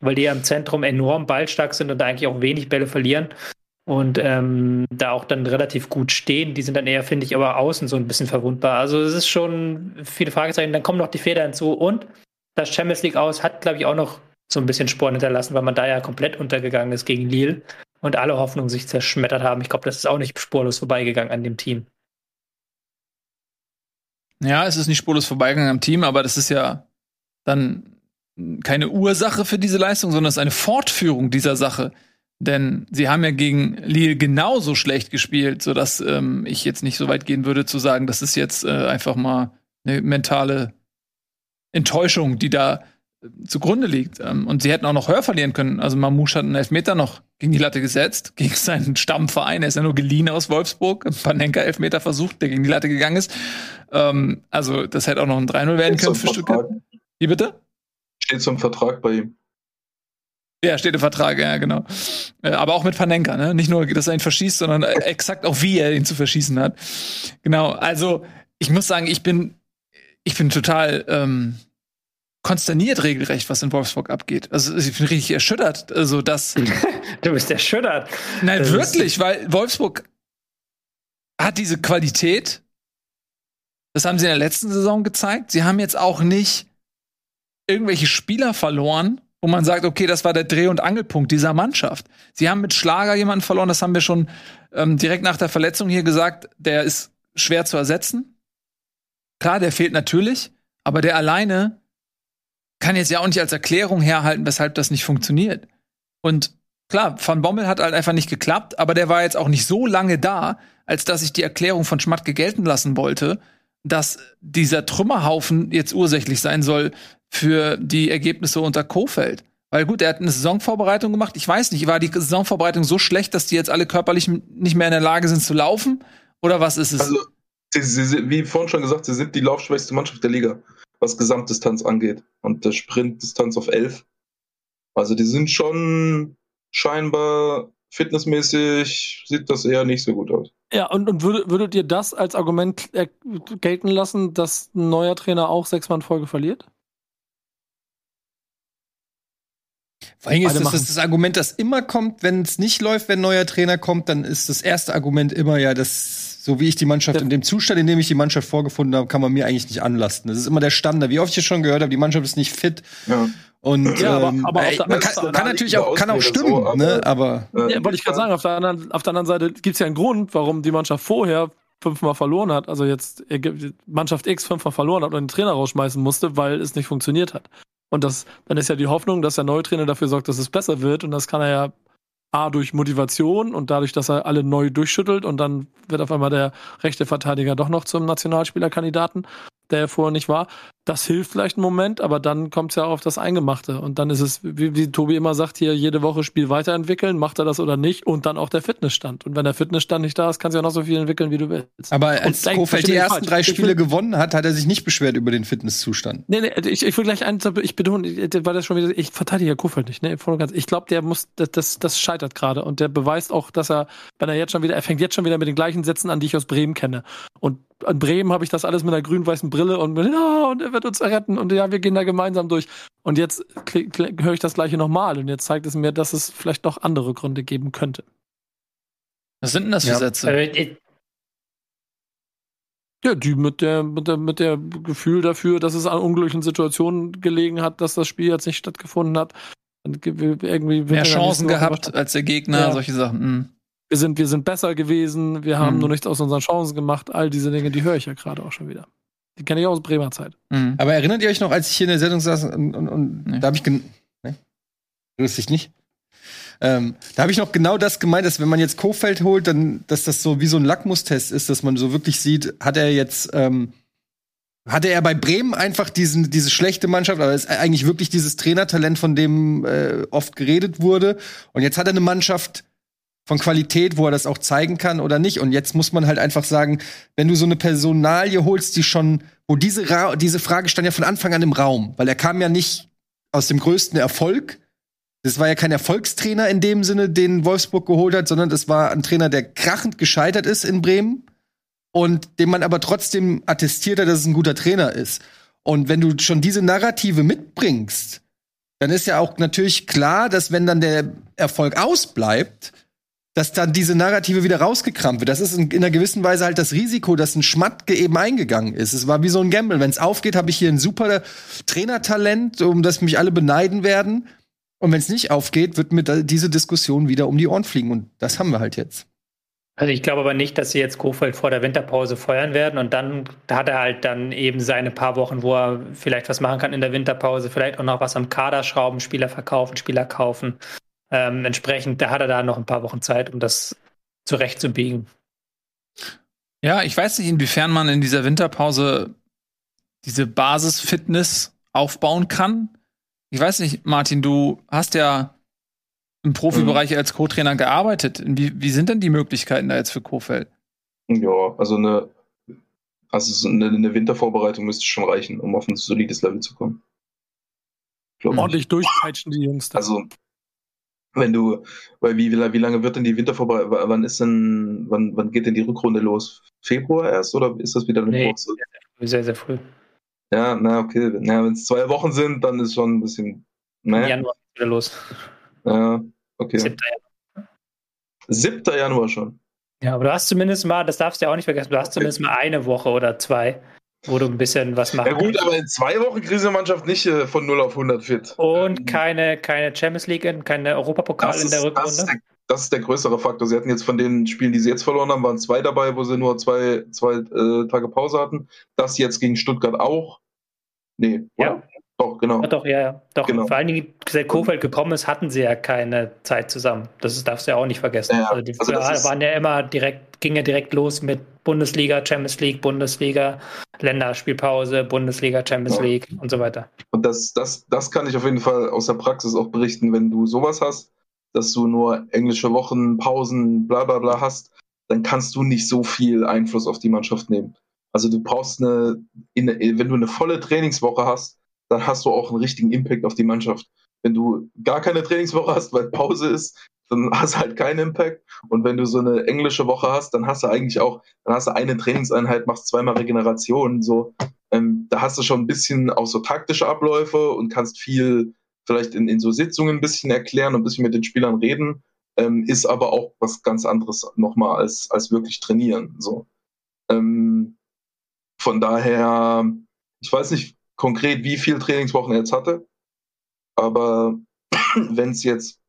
weil die ja im Zentrum enorm ballstark sind und da eigentlich auch wenig Bälle verlieren und ähm, da auch dann relativ gut stehen. Die sind dann eher, finde ich, aber außen so ein bisschen verwundbar. Also es ist schon viele Fragezeichen. Dann kommen noch die Feder hinzu und das Champions League aus hat, glaube ich, auch noch so ein bisschen Sporen hinterlassen, weil man da ja komplett untergegangen ist gegen Lille und alle Hoffnungen sich zerschmettert haben. Ich glaube, das ist auch nicht spurlos vorbeigegangen an dem Team. Ja, es ist nicht spurlos vorbeigegangen am Team, aber das ist ja dann keine Ursache für diese Leistung, sondern es ist eine Fortführung dieser Sache. Denn sie haben ja gegen Lille genauso schlecht gespielt, sodass ähm, ich jetzt nicht so weit gehen würde zu sagen, das ist jetzt äh, einfach mal eine mentale Enttäuschung, die da zugrunde liegt. Ähm, und sie hätten auch noch höher verlieren können. Also Mamouche hat einen Elfmeter noch gegen die Latte gesetzt, (laughs) gegen seinen Stammverein. Er ist ja nur geliehen aus Wolfsburg. Ein (laughs) Panenka Elfmeter versucht, der gegen die Latte gegangen ist. Ähm, also das hätte auch noch ein 3-0 werden können für Stuttgart. Wie bitte? Steht zum Vertrag bei ihm. Ja, steht im Vertrag, ja, genau. Äh, aber auch mit Panenka, ne? Nicht nur, dass er ihn verschießt, sondern exakt auch, wie er ihn zu verschießen hat. Genau, also ich muss sagen, ich bin, ich bin total ähm, konsterniert regelrecht, was in Wolfsburg abgeht. Also ich bin richtig erschüttert. Also das. (laughs) du bist erschüttert. Nein, das wirklich, weil Wolfsburg hat diese Qualität. Das haben sie in der letzten Saison gezeigt. Sie haben jetzt auch nicht irgendwelche Spieler verloren, wo man sagt, okay, das war der Dreh- und Angelpunkt dieser Mannschaft. Sie haben mit Schlager jemanden verloren, das haben wir schon ähm, direkt nach der Verletzung hier gesagt, der ist schwer zu ersetzen. Klar, der fehlt natürlich, aber der alleine kann jetzt ja auch nicht als Erklärung herhalten, weshalb das nicht funktioniert. Und klar, Van Bommel hat halt einfach nicht geklappt, aber der war jetzt auch nicht so lange da, als dass ich die Erklärung von Schmatke gelten lassen wollte, dass dieser Trümmerhaufen jetzt ursächlich sein soll für die Ergebnisse unter Kofeld. Weil gut, er hat eine Saisonvorbereitung gemacht. Ich weiß nicht, war die Saisonvorbereitung so schlecht, dass die jetzt alle körperlich nicht mehr in der Lage sind zu laufen? Oder was ist es? Also, sie, sie, wie vorhin schon gesagt, sie sind die laufschwächste Mannschaft der Liga was Gesamtdistanz angeht. Und der Sprintdistanz auf 11. Also die sind schon scheinbar fitnessmäßig sieht das eher nicht so gut aus. Ja, und, und würdet, würdet ihr das als Argument gelten lassen, dass ein neuer Trainer auch sechsmal in Folge verliert? Vor allem ist das, das, das Argument, das immer kommt, wenn es nicht läuft, wenn ein neuer Trainer kommt, dann ist das erste Argument immer ja, dass so wie ich die Mannschaft, in dem Zustand, in dem ich die Mannschaft vorgefunden habe, kann man mir eigentlich nicht anlasten. Das ist immer der Standard. Wie oft ich schon gehört habe, die Mannschaft ist nicht fit. Ja. Und ja, aber, ähm, aber ey, man kann, kann natürlich auch, kann auch stimmen, so, aber, ne? Aber ja, wollte ich gerade sagen, auf der anderen, auf der anderen Seite gibt es ja einen Grund, warum die Mannschaft vorher fünfmal verloren hat, also jetzt Mannschaft X fünfmal verloren hat und den Trainer rausschmeißen musste, weil es nicht funktioniert hat. Und das, dann ist ja die Hoffnung, dass der neue Trainer dafür sorgt, dass es besser wird. Und das kann er ja A durch Motivation und dadurch, dass er alle neu durchschüttelt und dann wird auf einmal der rechte Verteidiger doch noch zum Nationalspielerkandidaten der er vorher nicht war. Das hilft vielleicht einen Moment, aber dann kommt es ja auf das Eingemachte. Und dann ist es, wie, wie Tobi immer sagt, hier jede Woche Spiel weiterentwickeln, macht er das oder nicht und dann auch der Fitnessstand. Und wenn der Fitnessstand nicht da ist, kannst du ja noch so viel entwickeln, wie du willst. Aber als Kofeld die ersten drei Spiele will, gewonnen hat, hat er sich nicht beschwert über den Fitnesszustand. Nee, nee, ich, ich will gleich eins, ich betone, weil das schon wieder, ich verteidige ja Kofeld nicht, ne, Ich glaube, der muss, das, das, das scheitert gerade und der beweist auch, dass er, wenn er jetzt schon wieder, er fängt jetzt schon wieder mit den gleichen Sätzen an, die ich aus Bremen kenne. Und in Bremen habe ich das alles mit einer grün-weißen Brille und mit, oh, und er wird uns retten und ja, wir gehen da gemeinsam durch. Und jetzt höre ich das gleiche nochmal und jetzt zeigt es mir, dass es vielleicht noch andere Gründe geben könnte. Was sind denn das für ja. Sätze? Äh, ja, die mit der, mit der, mit der Gefühl dafür, dass es an unglücklichen Situationen gelegen hat, dass das Spiel jetzt nicht stattgefunden hat. Irgendwie Mehr Chancen gehabt als der Gegner, ja. solche Sachen. Mhm wir sind, wir sind besser gewesen, wir haben mhm. nur nichts aus unseren Chancen gemacht. All diese Dinge, die höre ich ja gerade auch schon wieder. Die kenne ich auch aus Bremer Zeit. Mhm. Aber erinnert ihr euch noch, als ich hier in der Sendung saß und, und, und nee. da habe ich ne? Grüß dich nicht. Ähm, da habe ich noch genau das gemeint, dass wenn man jetzt Kofeld holt, dann, dass das so wie so ein Lackmustest ist, dass man so wirklich sieht, hat er jetzt, ähm, hatte er bei Bremen einfach diesen, diese schlechte Mannschaft, aber ist eigentlich wirklich dieses Trainertalent, von dem äh, oft geredet wurde. Und jetzt hat er eine Mannschaft, von Qualität, wo er das auch zeigen kann oder nicht. Und jetzt muss man halt einfach sagen, wenn du so eine Personalie holst, die schon, wo diese, Ra diese Frage stand ja von Anfang an im Raum, weil er kam ja nicht aus dem größten Erfolg, Das war ja kein Erfolgstrainer in dem Sinne, den Wolfsburg geholt hat, sondern das war ein Trainer, der krachend gescheitert ist in Bremen und dem man aber trotzdem attestiert hat, dass es ein guter Trainer ist. Und wenn du schon diese Narrative mitbringst, dann ist ja auch natürlich klar, dass wenn dann der Erfolg ausbleibt, dass dann diese Narrative wieder rausgekramt wird. Das ist in, in, einer gewissen Weise halt das Risiko, dass ein Schmatke eben eingegangen ist. Es war wie so ein Gamble. Wenn es aufgeht, habe ich hier ein super Trainertalent, um das mich alle beneiden werden. Und wenn es nicht aufgeht, wird mir diese Diskussion wieder um die Ohren fliegen. Und das haben wir halt jetzt. Also ich glaube aber nicht, dass sie jetzt Kofeld vor der Winterpause feuern werden und dann hat er halt dann eben seine paar Wochen, wo er vielleicht was machen kann in der Winterpause, vielleicht auch noch was am Kader schrauben, Spieler verkaufen, Spieler kaufen. Ähm, entsprechend, da hat er da noch ein paar Wochen Zeit, um das zurechtzubiegen. Ja, ich weiß nicht, inwiefern man in dieser Winterpause diese Basisfitness aufbauen kann. Ich weiß nicht, Martin, du hast ja im Profibereich mhm. als Co-Trainer gearbeitet. Wie, wie sind denn die Möglichkeiten da jetzt für Kofeld? Ja, also eine, also eine, eine Wintervorbereitung müsste schon reichen, um auf ein solides Level zu kommen. Ordentlich durchpeitschen die Jungs da. Also wenn du, weil wie, wie lange wird denn die Wintervorbereitung, wann ist denn, wann, wann geht denn die Rückrunde los? Februar erst oder ist das wieder eine nee, Kurze? Sehr, sehr früh. Ja, na okay. Wenn es zwei Wochen sind, dann ist schon ein bisschen. Ne? Januar wieder los. Ja, okay. 7. Januar. 7. Januar schon. Ja, aber du hast zumindest mal, das darfst du ja auch nicht vergessen, du hast zumindest mal eine Woche oder zwei, wo du ein bisschen was machst. Ja gut, aber in zwei Wochen Krisenmannschaft nicht äh, von 0 auf 100 fit. Und keine, keine Champions League, keine Europapokal in der Rückrunde. Das ist der, das ist der, größere Faktor. Sie hatten jetzt von den Spielen, die sie jetzt verloren haben, waren zwei dabei, wo sie nur zwei, zwei äh, Tage Pause hatten. Das jetzt gegen Stuttgart auch. Nee, oder? Ja. Doch, genau. Ja, doch, ja, ja. Doch, genau. vor allen Dingen, seit Kofeld gekommen ist, hatten sie ja keine Zeit zusammen. Das ist, darfst du ja auch nicht vergessen. Ja, also die also waren ja immer direkt, ging ja direkt los mit Bundesliga, Champions League, Bundesliga, Länderspielpause, Bundesliga, Champions ja. League und so weiter. Und das, das, das kann ich auf jeden Fall aus der Praxis auch berichten, wenn du sowas hast, dass du nur englische Wochen, Pausen, bla bla bla hast, dann kannst du nicht so viel Einfluss auf die Mannschaft nehmen. Also du brauchst eine, wenn du eine volle Trainingswoche hast, dann hast du auch einen richtigen Impact auf die Mannschaft. Wenn du gar keine Trainingswoche hast, weil Pause ist, dann hast du halt keinen Impact. Und wenn du so eine englische Woche hast, dann hast du eigentlich auch, dann hast du eine Trainingseinheit, machst zweimal Regeneration. So, ähm, da hast du schon ein bisschen auch so taktische Abläufe und kannst viel vielleicht in, in so Sitzungen ein bisschen erklären und ein bisschen mit den Spielern reden. Ähm, ist aber auch was ganz anderes nochmal als, als wirklich trainieren. So. Ähm, von daher, ich weiß nicht, konkret, wie viel Trainingswochen er jetzt hatte. Aber (clears throat) wenn es jetzt,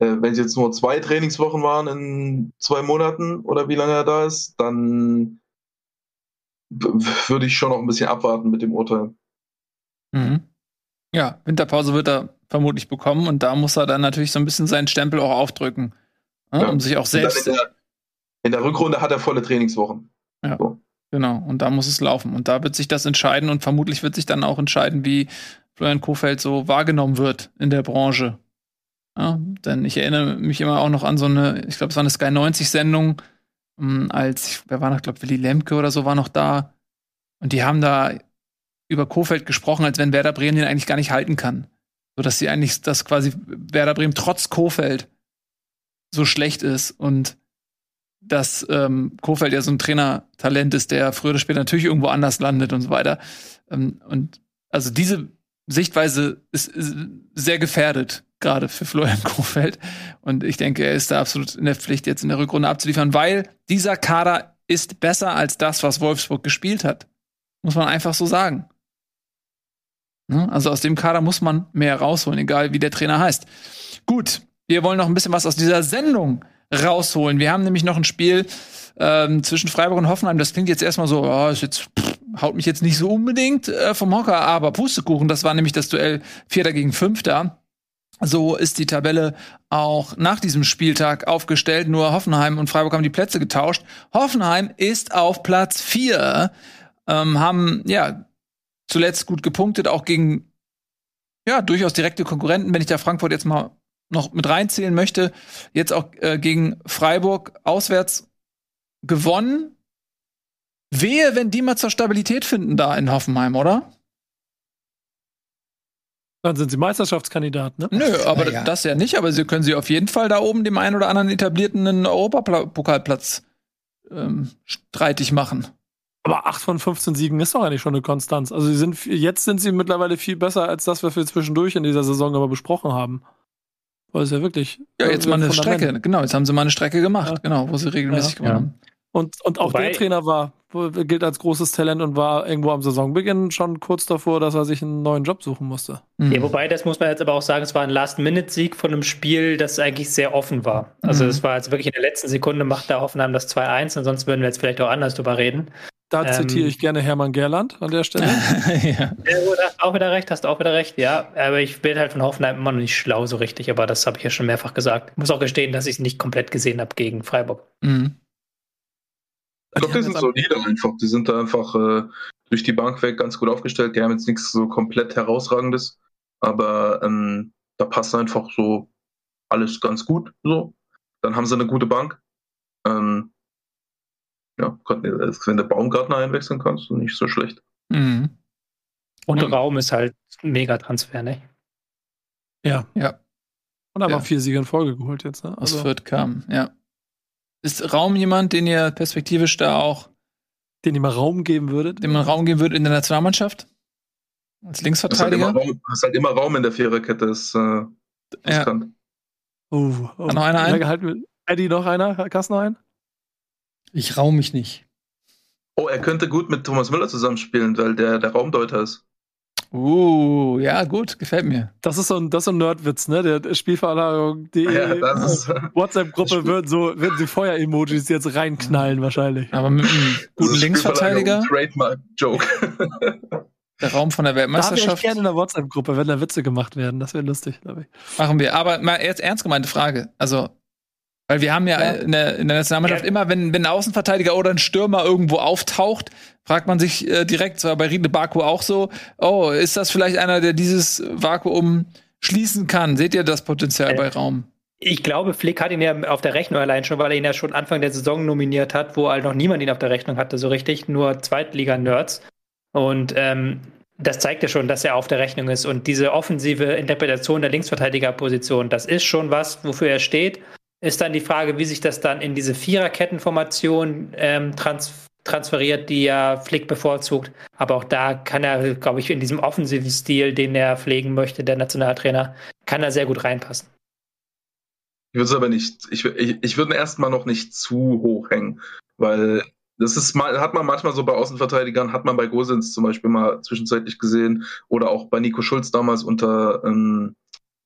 äh, wenn es jetzt nur zwei Trainingswochen waren in zwei Monaten oder wie lange er da ist, dann würde ich schon noch ein bisschen abwarten mit dem Urteil. Mhm. Ja, Winterpause wird er vermutlich bekommen und da muss er dann natürlich so ein bisschen seinen Stempel auch aufdrücken, ne? ja. um sich auch selbst. In der, in der, Rückrunde hat er volle Trainingswochen. Ja. So. Genau, und da muss es laufen. Und da wird sich das entscheiden und vermutlich wird sich dann auch entscheiden, wie Florian Kofeld so wahrgenommen wird in der Branche. Ja, denn ich erinnere mich immer auch noch an so eine, ich glaube, es war eine Sky 90-Sendung, hm, als, wer war noch, glaube, Willy Lemke oder so war noch da. Und die haben da über Kofeld gesprochen, als wenn Werder Bremen den eigentlich gar nicht halten kann. So dass sie eigentlich, dass quasi Werder Bremen trotz Kofeld so schlecht ist und dass ähm, Kofeld ja so ein Trainertalent ist, der früher oder später natürlich irgendwo anders landet und so weiter. Ähm, und also diese Sichtweise ist, ist sehr gefährdet, gerade für Florian (laughs) Kofeld. Und ich denke, er ist da absolut in der Pflicht, jetzt in der Rückrunde abzuliefern, weil dieser Kader ist besser als das, was Wolfsburg gespielt hat. Muss man einfach so sagen. Ne? Also aus dem Kader muss man mehr rausholen, egal wie der Trainer heißt. Gut, wir wollen noch ein bisschen was aus dieser Sendung rausholen. Wir haben nämlich noch ein Spiel ähm, zwischen Freiburg und Hoffenheim. Das klingt jetzt erstmal so, oh, ist jetzt, pff, haut mich jetzt nicht so unbedingt äh, vom Hocker, aber Pustekuchen, das war nämlich das Duell Vierter gegen Fünfter. So ist die Tabelle auch nach diesem Spieltag aufgestellt. Nur Hoffenheim und Freiburg haben die Plätze getauscht. Hoffenheim ist auf Platz vier, ähm, haben ja zuletzt gut gepunktet, auch gegen ja durchaus direkte Konkurrenten. Wenn ich da Frankfurt jetzt mal noch mit reinzählen möchte, jetzt auch äh, gegen Freiburg auswärts gewonnen. Wehe, wenn die mal zur Stabilität finden da in Hoffenheim, oder? Dann sind sie Meisterschaftskandidat, ne? Nö, aber ja. das ja nicht. Aber sie können sie auf jeden Fall da oben dem einen oder anderen etablierten einen Europapokalplatz ähm, streitig machen. Aber 8 von 15 Siegen ist doch eigentlich schon eine Konstanz. Also sie sind, jetzt sind sie mittlerweile viel besser als das, was wir zwischendurch in dieser Saison aber besprochen haben. Weil es ja wirklich. Ja, jetzt mal eine Strecke. Genau, jetzt haben sie mal eine Strecke gemacht, ja. genau, wo sie regelmäßig ja. gewonnen haben. Und, und auch Wobei, der Trainer war, gilt als großes Talent und war irgendwo am Saisonbeginn schon kurz davor, dass er sich einen neuen Job suchen musste. Mhm. Ja, wobei, das muss man jetzt aber auch sagen, es war ein Last-Minute-Sieg von einem Spiel, das eigentlich sehr offen war. Also mhm. es war jetzt wirklich in der letzten Sekunde macht der Hoffenheim das 2-1, ansonsten würden wir jetzt vielleicht auch anders drüber reden. Da ähm, zitiere ich gerne Hermann Gerland an der Stelle. (laughs) ja. ja, gut, hast auch wieder recht, hast auch wieder recht, ja. Aber ich bin halt von Hoffenheim immer noch nicht schlau so richtig, aber das habe ich ja schon mehrfach gesagt. Ich muss auch gestehen, dass ich es nicht komplett gesehen habe gegen Freiburg. Mhm. Ich glaube, die sind solide einfach. Die sind da einfach äh, durch die Bank weg ganz gut aufgestellt. Die haben jetzt nichts so komplett herausragendes, aber ähm, da passt einfach so alles ganz gut. So. Dann haben sie eine gute Bank. Ähm, ja, wenn du Baumgartner einwechseln kannst, nicht so schlecht. Mhm. Und der Raum ist halt mega Transfer, ne? Ja. Ja. Und aber ja. vier Siege in Folge geholt jetzt, ne? Also, Aus Fürth kam, ja. Ist Raum jemand, den ihr perspektivisch da auch. Den ihr mal Raum geben würdet? Den man Raum geben würde in der Nationalmannschaft? Als Linksverteidiger? Hast halt immer Raum, hast halt immer Raum in der Viererkette, ist äh, ja. Oh, oh. noch einer ein? Eddie, noch einer? Du noch einen? Ich raum mich nicht. Oh, er könnte gut mit Thomas Müller zusammenspielen, weil der der Raumdeuter ist. Uh, ja, gut, gefällt mir. Das ist so ein, so ein Nerdwitz, ne? Der Spielveranlagung.de ja, WhatsApp-Gruppe würden so, würden die Feuer-Emojis jetzt reinknallen, wahrscheinlich. Aber mit einem guten Linksverteidiger. Trademark-Joke. Der Raum von der Weltmeisterschaft. Da ich gerne in der WhatsApp-Gruppe, wenn da Witze gemacht werden. Das wäre lustig, glaube ich. Machen wir. Aber mal jetzt ernst gemeinte Frage. Also, weil wir haben ja, ja. In, der, in der Nationalmannschaft ja. immer, wenn, wenn ein Außenverteidiger oder ein Stürmer irgendwo auftaucht, fragt man sich äh, direkt, zwar bei Riedle Baku auch so, oh, ist das vielleicht einer, der dieses Vakuum schließen kann? Seht ihr das Potenzial äh, bei Raum? Ich glaube, Flick hat ihn ja auf der Rechnung allein schon, weil er ihn ja schon Anfang der Saison nominiert hat, wo halt noch niemand ihn auf der Rechnung hatte, so richtig, nur Zweitliga-Nerds. Und ähm, das zeigt ja schon, dass er auf der Rechnung ist. Und diese offensive Interpretation der Linksverteidigerposition, das ist schon was, wofür er steht ist dann die Frage, wie sich das dann in diese Viererkettenformation ähm, trans transferiert, die er Flick bevorzugt. Aber auch da kann er, glaube ich, in diesem offensiven Stil, den er pflegen möchte, der Nationaltrainer, kann er sehr gut reinpassen. Ich würde es aber nicht, ich, ich, ich würde erstmal noch nicht zu hoch hängen, weil das ist mal, hat man manchmal so bei Außenverteidigern, hat man bei Gosens zum Beispiel mal zwischenzeitlich gesehen oder auch bei Nico Schulz damals unter, ähm,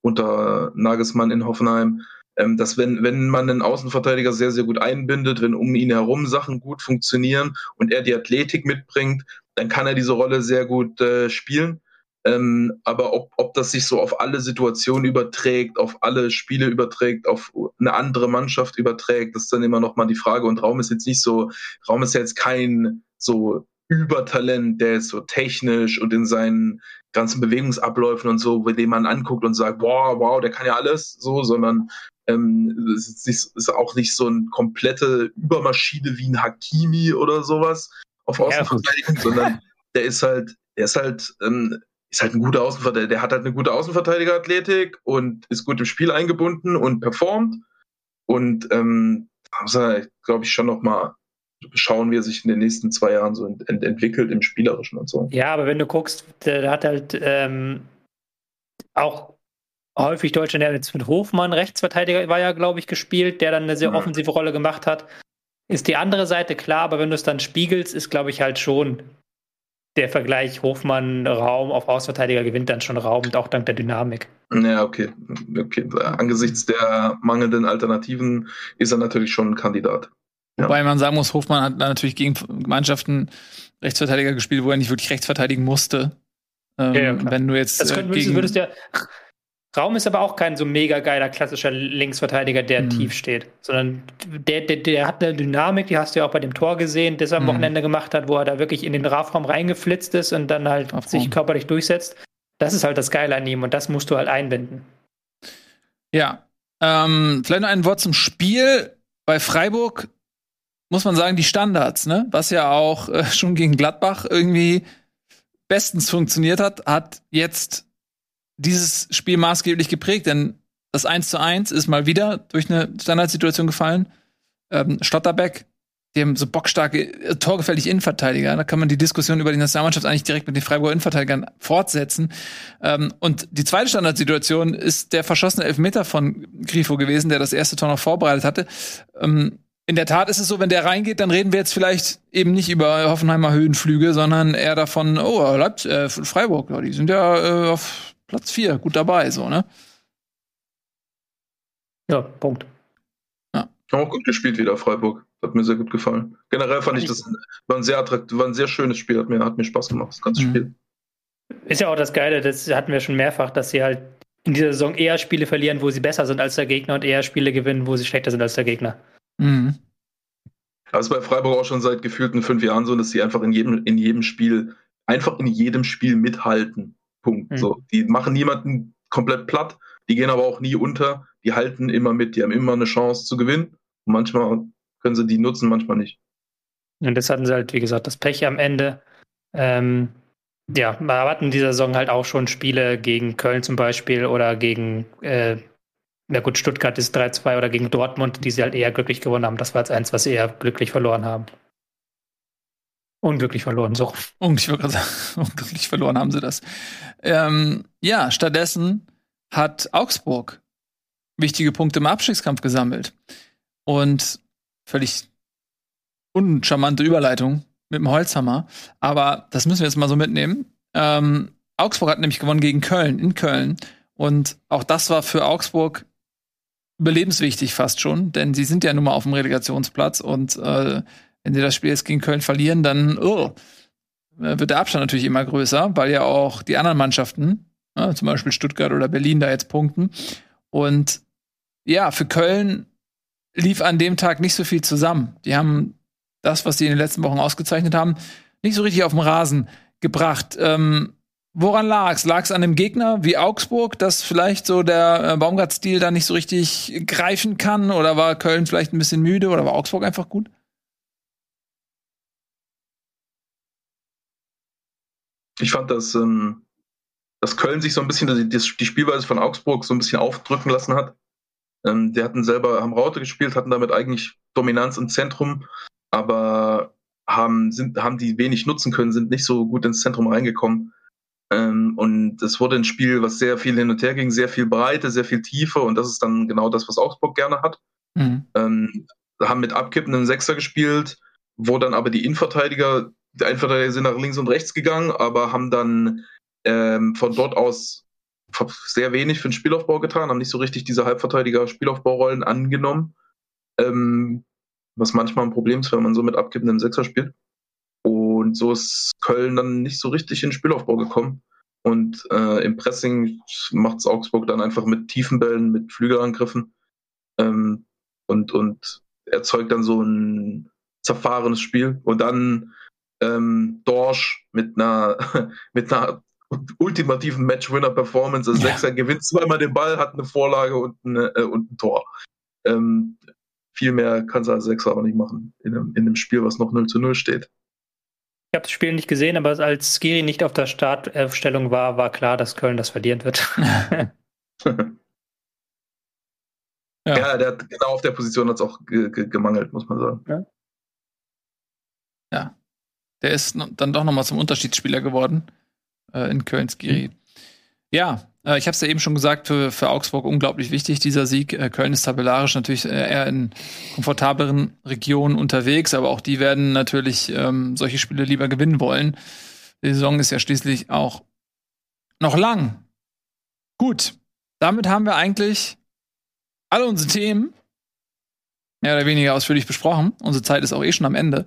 unter Nagelsmann in Hoffenheim ähm, dass wenn, wenn man einen Außenverteidiger sehr, sehr gut einbindet, wenn um ihn herum Sachen gut funktionieren und er die Athletik mitbringt, dann kann er diese Rolle sehr gut äh, spielen. Ähm, aber ob, ob das sich so auf alle Situationen überträgt, auf alle Spiele überträgt, auf eine andere Mannschaft überträgt, das ist dann immer noch mal die Frage. Und Raum ist jetzt nicht so, Raum ist jetzt kein so Übertalent, der ist so technisch und in seinen ganzen Bewegungsabläufen und so, bei dem man anguckt und sagt, wow, wow, der kann ja alles, so, sondern ähm, ist, nicht, ist, auch nicht so eine komplette Übermaschine wie ein Hakimi oder sowas auf Außenverteidigung, ja, sondern (laughs) der ist halt, der ist halt, ähm, ist halt ein guter Außenverteidiger, der hat halt eine gute Außenverteidigerathletik und ist gut im Spiel eingebunden und performt. Und ähm, da glaube ich, schon noch mal schauen, wie er sich in den nächsten zwei Jahren so ent entwickelt im Spielerischen und so. Ja, aber wenn du guckst, der, der hat halt ähm, auch häufig Deutschland, der jetzt mit Hofmann, Rechtsverteidiger war ja, glaube ich, gespielt, der dann eine sehr offensive Rolle gemacht hat. Ist die andere Seite klar, aber wenn du es dann spiegelst, ist, glaube ich, halt schon der Vergleich Hofmann-Raum auf Außenverteidiger gewinnt dann schon Raum, auch dank der Dynamik. Ja, okay. okay. Angesichts der mangelnden Alternativen ist er natürlich schon ein Kandidat. Ja. Wobei man sagen muss, Hofmann hat natürlich gegen Mannschaften Rechtsverteidiger gespielt, wo er nicht wirklich rechts verteidigen musste. Ähm, ja, ja, wenn du jetzt. Das könnt, äh, gegen, würdest ja, Raum ist aber auch kein so mega geiler klassischer Linksverteidiger, der mhm. tief steht, sondern der, der, der hat eine Dynamik, die hast du ja auch bei dem Tor gesehen, das er am mhm. Wochenende gemacht hat, wo er da wirklich in den Strafraum reingeflitzt ist und dann halt Strafraum. sich körperlich durchsetzt. Das ist halt das Geile an ihm und das musst du halt einbinden. Ja. Ähm, vielleicht noch ein Wort zum Spiel. Bei Freiburg muss man sagen, die Standards, ne? Was ja auch äh, schon gegen Gladbach irgendwie bestens funktioniert hat, hat jetzt dieses Spiel maßgeblich geprägt, denn das 1 zu 1 ist mal wieder durch eine Standardsituation gefallen. Ähm, Stotterbeck, die haben so bockstarke, äh, torgefällige Innenverteidiger. Da kann man die Diskussion über die Nationalmannschaft eigentlich direkt mit den Freiburger Innenverteidigern fortsetzen. Ähm, und die zweite Standardsituation ist der verschossene Elfmeter von Grifo gewesen, der das erste Tor noch vorbereitet hatte. Ähm, in der Tat ist es so, wenn der reingeht, dann reden wir jetzt vielleicht eben nicht über Hoffenheimer Höhenflüge, sondern eher davon, oh, Leipzig, äh, Freiburg, die sind ja äh, auf Platz vier gut dabei, so, ne? Ja, Punkt. Ja. Auch gut gespielt wieder, Freiburg. Hat mir sehr gut gefallen. Generell fand ich das war ein sehr attraktiv, war ein sehr schönes Spiel, hat mir, hat mir Spaß gemacht, das ganze mhm. Spiel. Ist ja auch das Geile, das hatten wir schon mehrfach, dass sie halt in dieser Saison eher Spiele verlieren, wo sie besser sind als der Gegner und eher Spiele gewinnen, wo sie schlechter sind als der Gegner. Mhm. Das ist bei Freiburg auch schon seit gefühlten fünf Jahren so, dass sie einfach in jedem, in jedem Spiel, einfach in jedem Spiel mithalten. Punkt. Mhm. So, die machen niemanden komplett platt, die gehen aber auch nie unter, die halten immer mit, die haben immer eine Chance zu gewinnen. Und manchmal können sie die nutzen, manchmal nicht. Und das hatten sie halt, wie gesagt, das Pech am Ende. Ähm, ja, wir hatten in dieser Saison halt auch schon Spiele gegen Köln zum Beispiel oder gegen, äh, na gut, Stuttgart ist 3-2 oder gegen Dortmund, die sie halt eher glücklich gewonnen haben. Das war jetzt eins, was sie eher glücklich verloren haben. Unglücklich verloren, so. Unglücklich, (laughs) unglücklich verloren haben sie das. Ähm, ja, stattdessen hat Augsburg wichtige Punkte im Abstiegskampf gesammelt. Und völlig uncharmante Überleitung mit dem Holzhammer. Aber das müssen wir jetzt mal so mitnehmen. Ähm, Augsburg hat nämlich gewonnen gegen Köln, in Köln. Und auch das war für Augsburg überlebenswichtig fast schon, denn sie sind ja nun mal auf dem Relegationsplatz und äh, wenn sie das Spiel jetzt gegen Köln verlieren, dann oh, wird der Abstand natürlich immer größer, weil ja auch die anderen Mannschaften, äh, zum Beispiel Stuttgart oder Berlin, da jetzt punkten. Und ja, für Köln lief an dem Tag nicht so viel zusammen. Die haben das, was sie in den letzten Wochen ausgezeichnet haben, nicht so richtig auf dem Rasen gebracht. Ähm, woran lag's? Lag's an dem Gegner wie Augsburg, dass vielleicht so der äh, Baumgart-Stil da nicht so richtig greifen kann? Oder war Köln vielleicht ein bisschen müde? Oder war Augsburg einfach gut? Ich fand, dass, ähm, dass Köln sich so ein bisschen die, die Spielweise von Augsburg so ein bisschen aufdrücken lassen hat. Ähm, die hatten selber, haben Raute gespielt, hatten damit eigentlich Dominanz im Zentrum, aber haben, sind, haben die wenig nutzen können, sind nicht so gut ins Zentrum reingekommen. Ähm, und es wurde ein Spiel, was sehr viel hin und her ging, sehr viel Breite, sehr viel Tiefe und das ist dann genau das, was Augsburg gerne hat. Mhm. Ähm, haben mit abkippenden Sechser gespielt, wo dann aber die Innenverteidiger, die Innenverteidiger sind nach links und rechts gegangen, aber haben dann ähm, von dort aus sehr wenig für den Spielaufbau getan, haben nicht so richtig diese Halbverteidiger-Spielaufbaurollen angenommen, ähm, was manchmal ein Problem ist, wenn man so mit abkippendem Sechser spielt. Und so ist Köln dann nicht so richtig in den Spielaufbau gekommen. Und äh, im Pressing macht es Augsburg dann einfach mit tiefen Bällen, mit Flügelangriffen ähm, und, und erzeugt dann so ein zerfahrenes Spiel. Und dann ähm, Dorsch mit einer, (laughs) mit einer ultimativen Match-Winner-Performance. Also ja. Sechser gewinnt zweimal den Ball, hat eine Vorlage und, eine, äh, und ein Tor. Ähm, viel mehr kann es als Sechser aber nicht machen in einem, in einem Spiel, was noch 0 zu 0 steht. Ich habe das Spiel nicht gesehen, aber als Skiri nicht auf der Startaufstellung war, war klar, dass Köln das verlieren wird. (laughs) ja. ja. der hat genau auf der Position hat es auch gemangelt, muss man sagen. Ja. ja. Der ist dann doch nochmal zum Unterschiedsspieler geworden äh, in Köln Skiri. Mhm. Ja, äh, ich habe es ja eben schon gesagt, für, für Augsburg unglaublich wichtig, dieser Sieg. Äh, Köln ist tabellarisch natürlich äh, eher in komfortableren Regionen unterwegs, aber auch die werden natürlich ähm, solche Spiele lieber gewinnen wollen. Die Saison ist ja schließlich auch noch lang. Gut, damit haben wir eigentlich alle unsere Themen mehr oder weniger ausführlich besprochen. Unsere Zeit ist auch eh schon am Ende.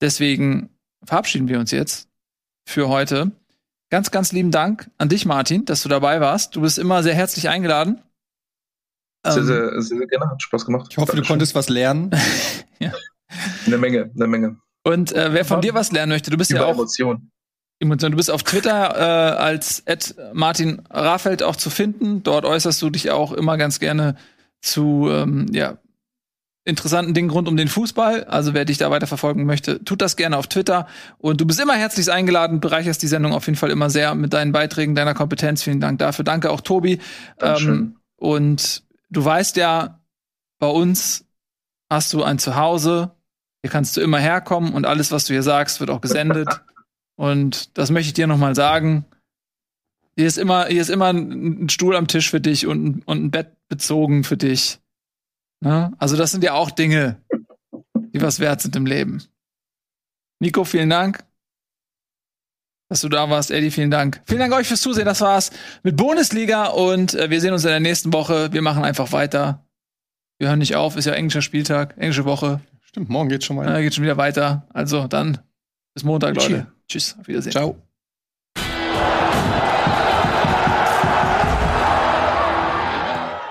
Deswegen verabschieden wir uns jetzt für heute. Ganz, ganz lieben Dank an dich, Martin, dass du dabei warst. Du bist immer sehr herzlich eingeladen. Sehr, ähm, sehr, sehr gerne, hat Spaß gemacht. Ich hoffe, Dankeschön. du konntest was lernen. (laughs) ja. Eine Menge, eine Menge. Und äh, wer von dir was lernen möchte, du bist Über ja auch. Emotionen. Emotion. Du bist auf Twitter äh, als Martin Raffelt auch zu finden. Dort äußerst du dich auch immer ganz gerne zu ähm, ja, interessanten Dingen rund um den Fußball. Also wer dich da weiter verfolgen möchte, tut das gerne auf Twitter. Und du bist immer herzlich eingeladen, bereicherst die Sendung auf jeden Fall immer sehr mit deinen Beiträgen, deiner Kompetenz. Vielen Dank dafür. Danke auch Tobi. Ähm, und du weißt ja, bei uns hast du ein Zuhause. Hier kannst du immer herkommen und alles, was du hier sagst, wird auch gesendet. (laughs) und das möchte ich dir noch mal sagen. Hier ist immer, hier ist immer ein Stuhl am Tisch für dich und, und ein Bett bezogen für dich. Ne? Also das sind ja auch Dinge, die was wert sind im Leben. Nico, vielen Dank, dass du da warst. Eddie, vielen Dank. Vielen Dank euch fürs Zusehen. Das war's mit Bundesliga und äh, wir sehen uns in der nächsten Woche. Wir machen einfach weiter. Wir hören nicht auf. Ist ja englischer Spieltag, englische Woche. Stimmt, morgen geht's schon weiter. Ja, geht schon wieder weiter. Also dann bis Montag, Leute. Tschüss, auf Wiedersehen. Ciao.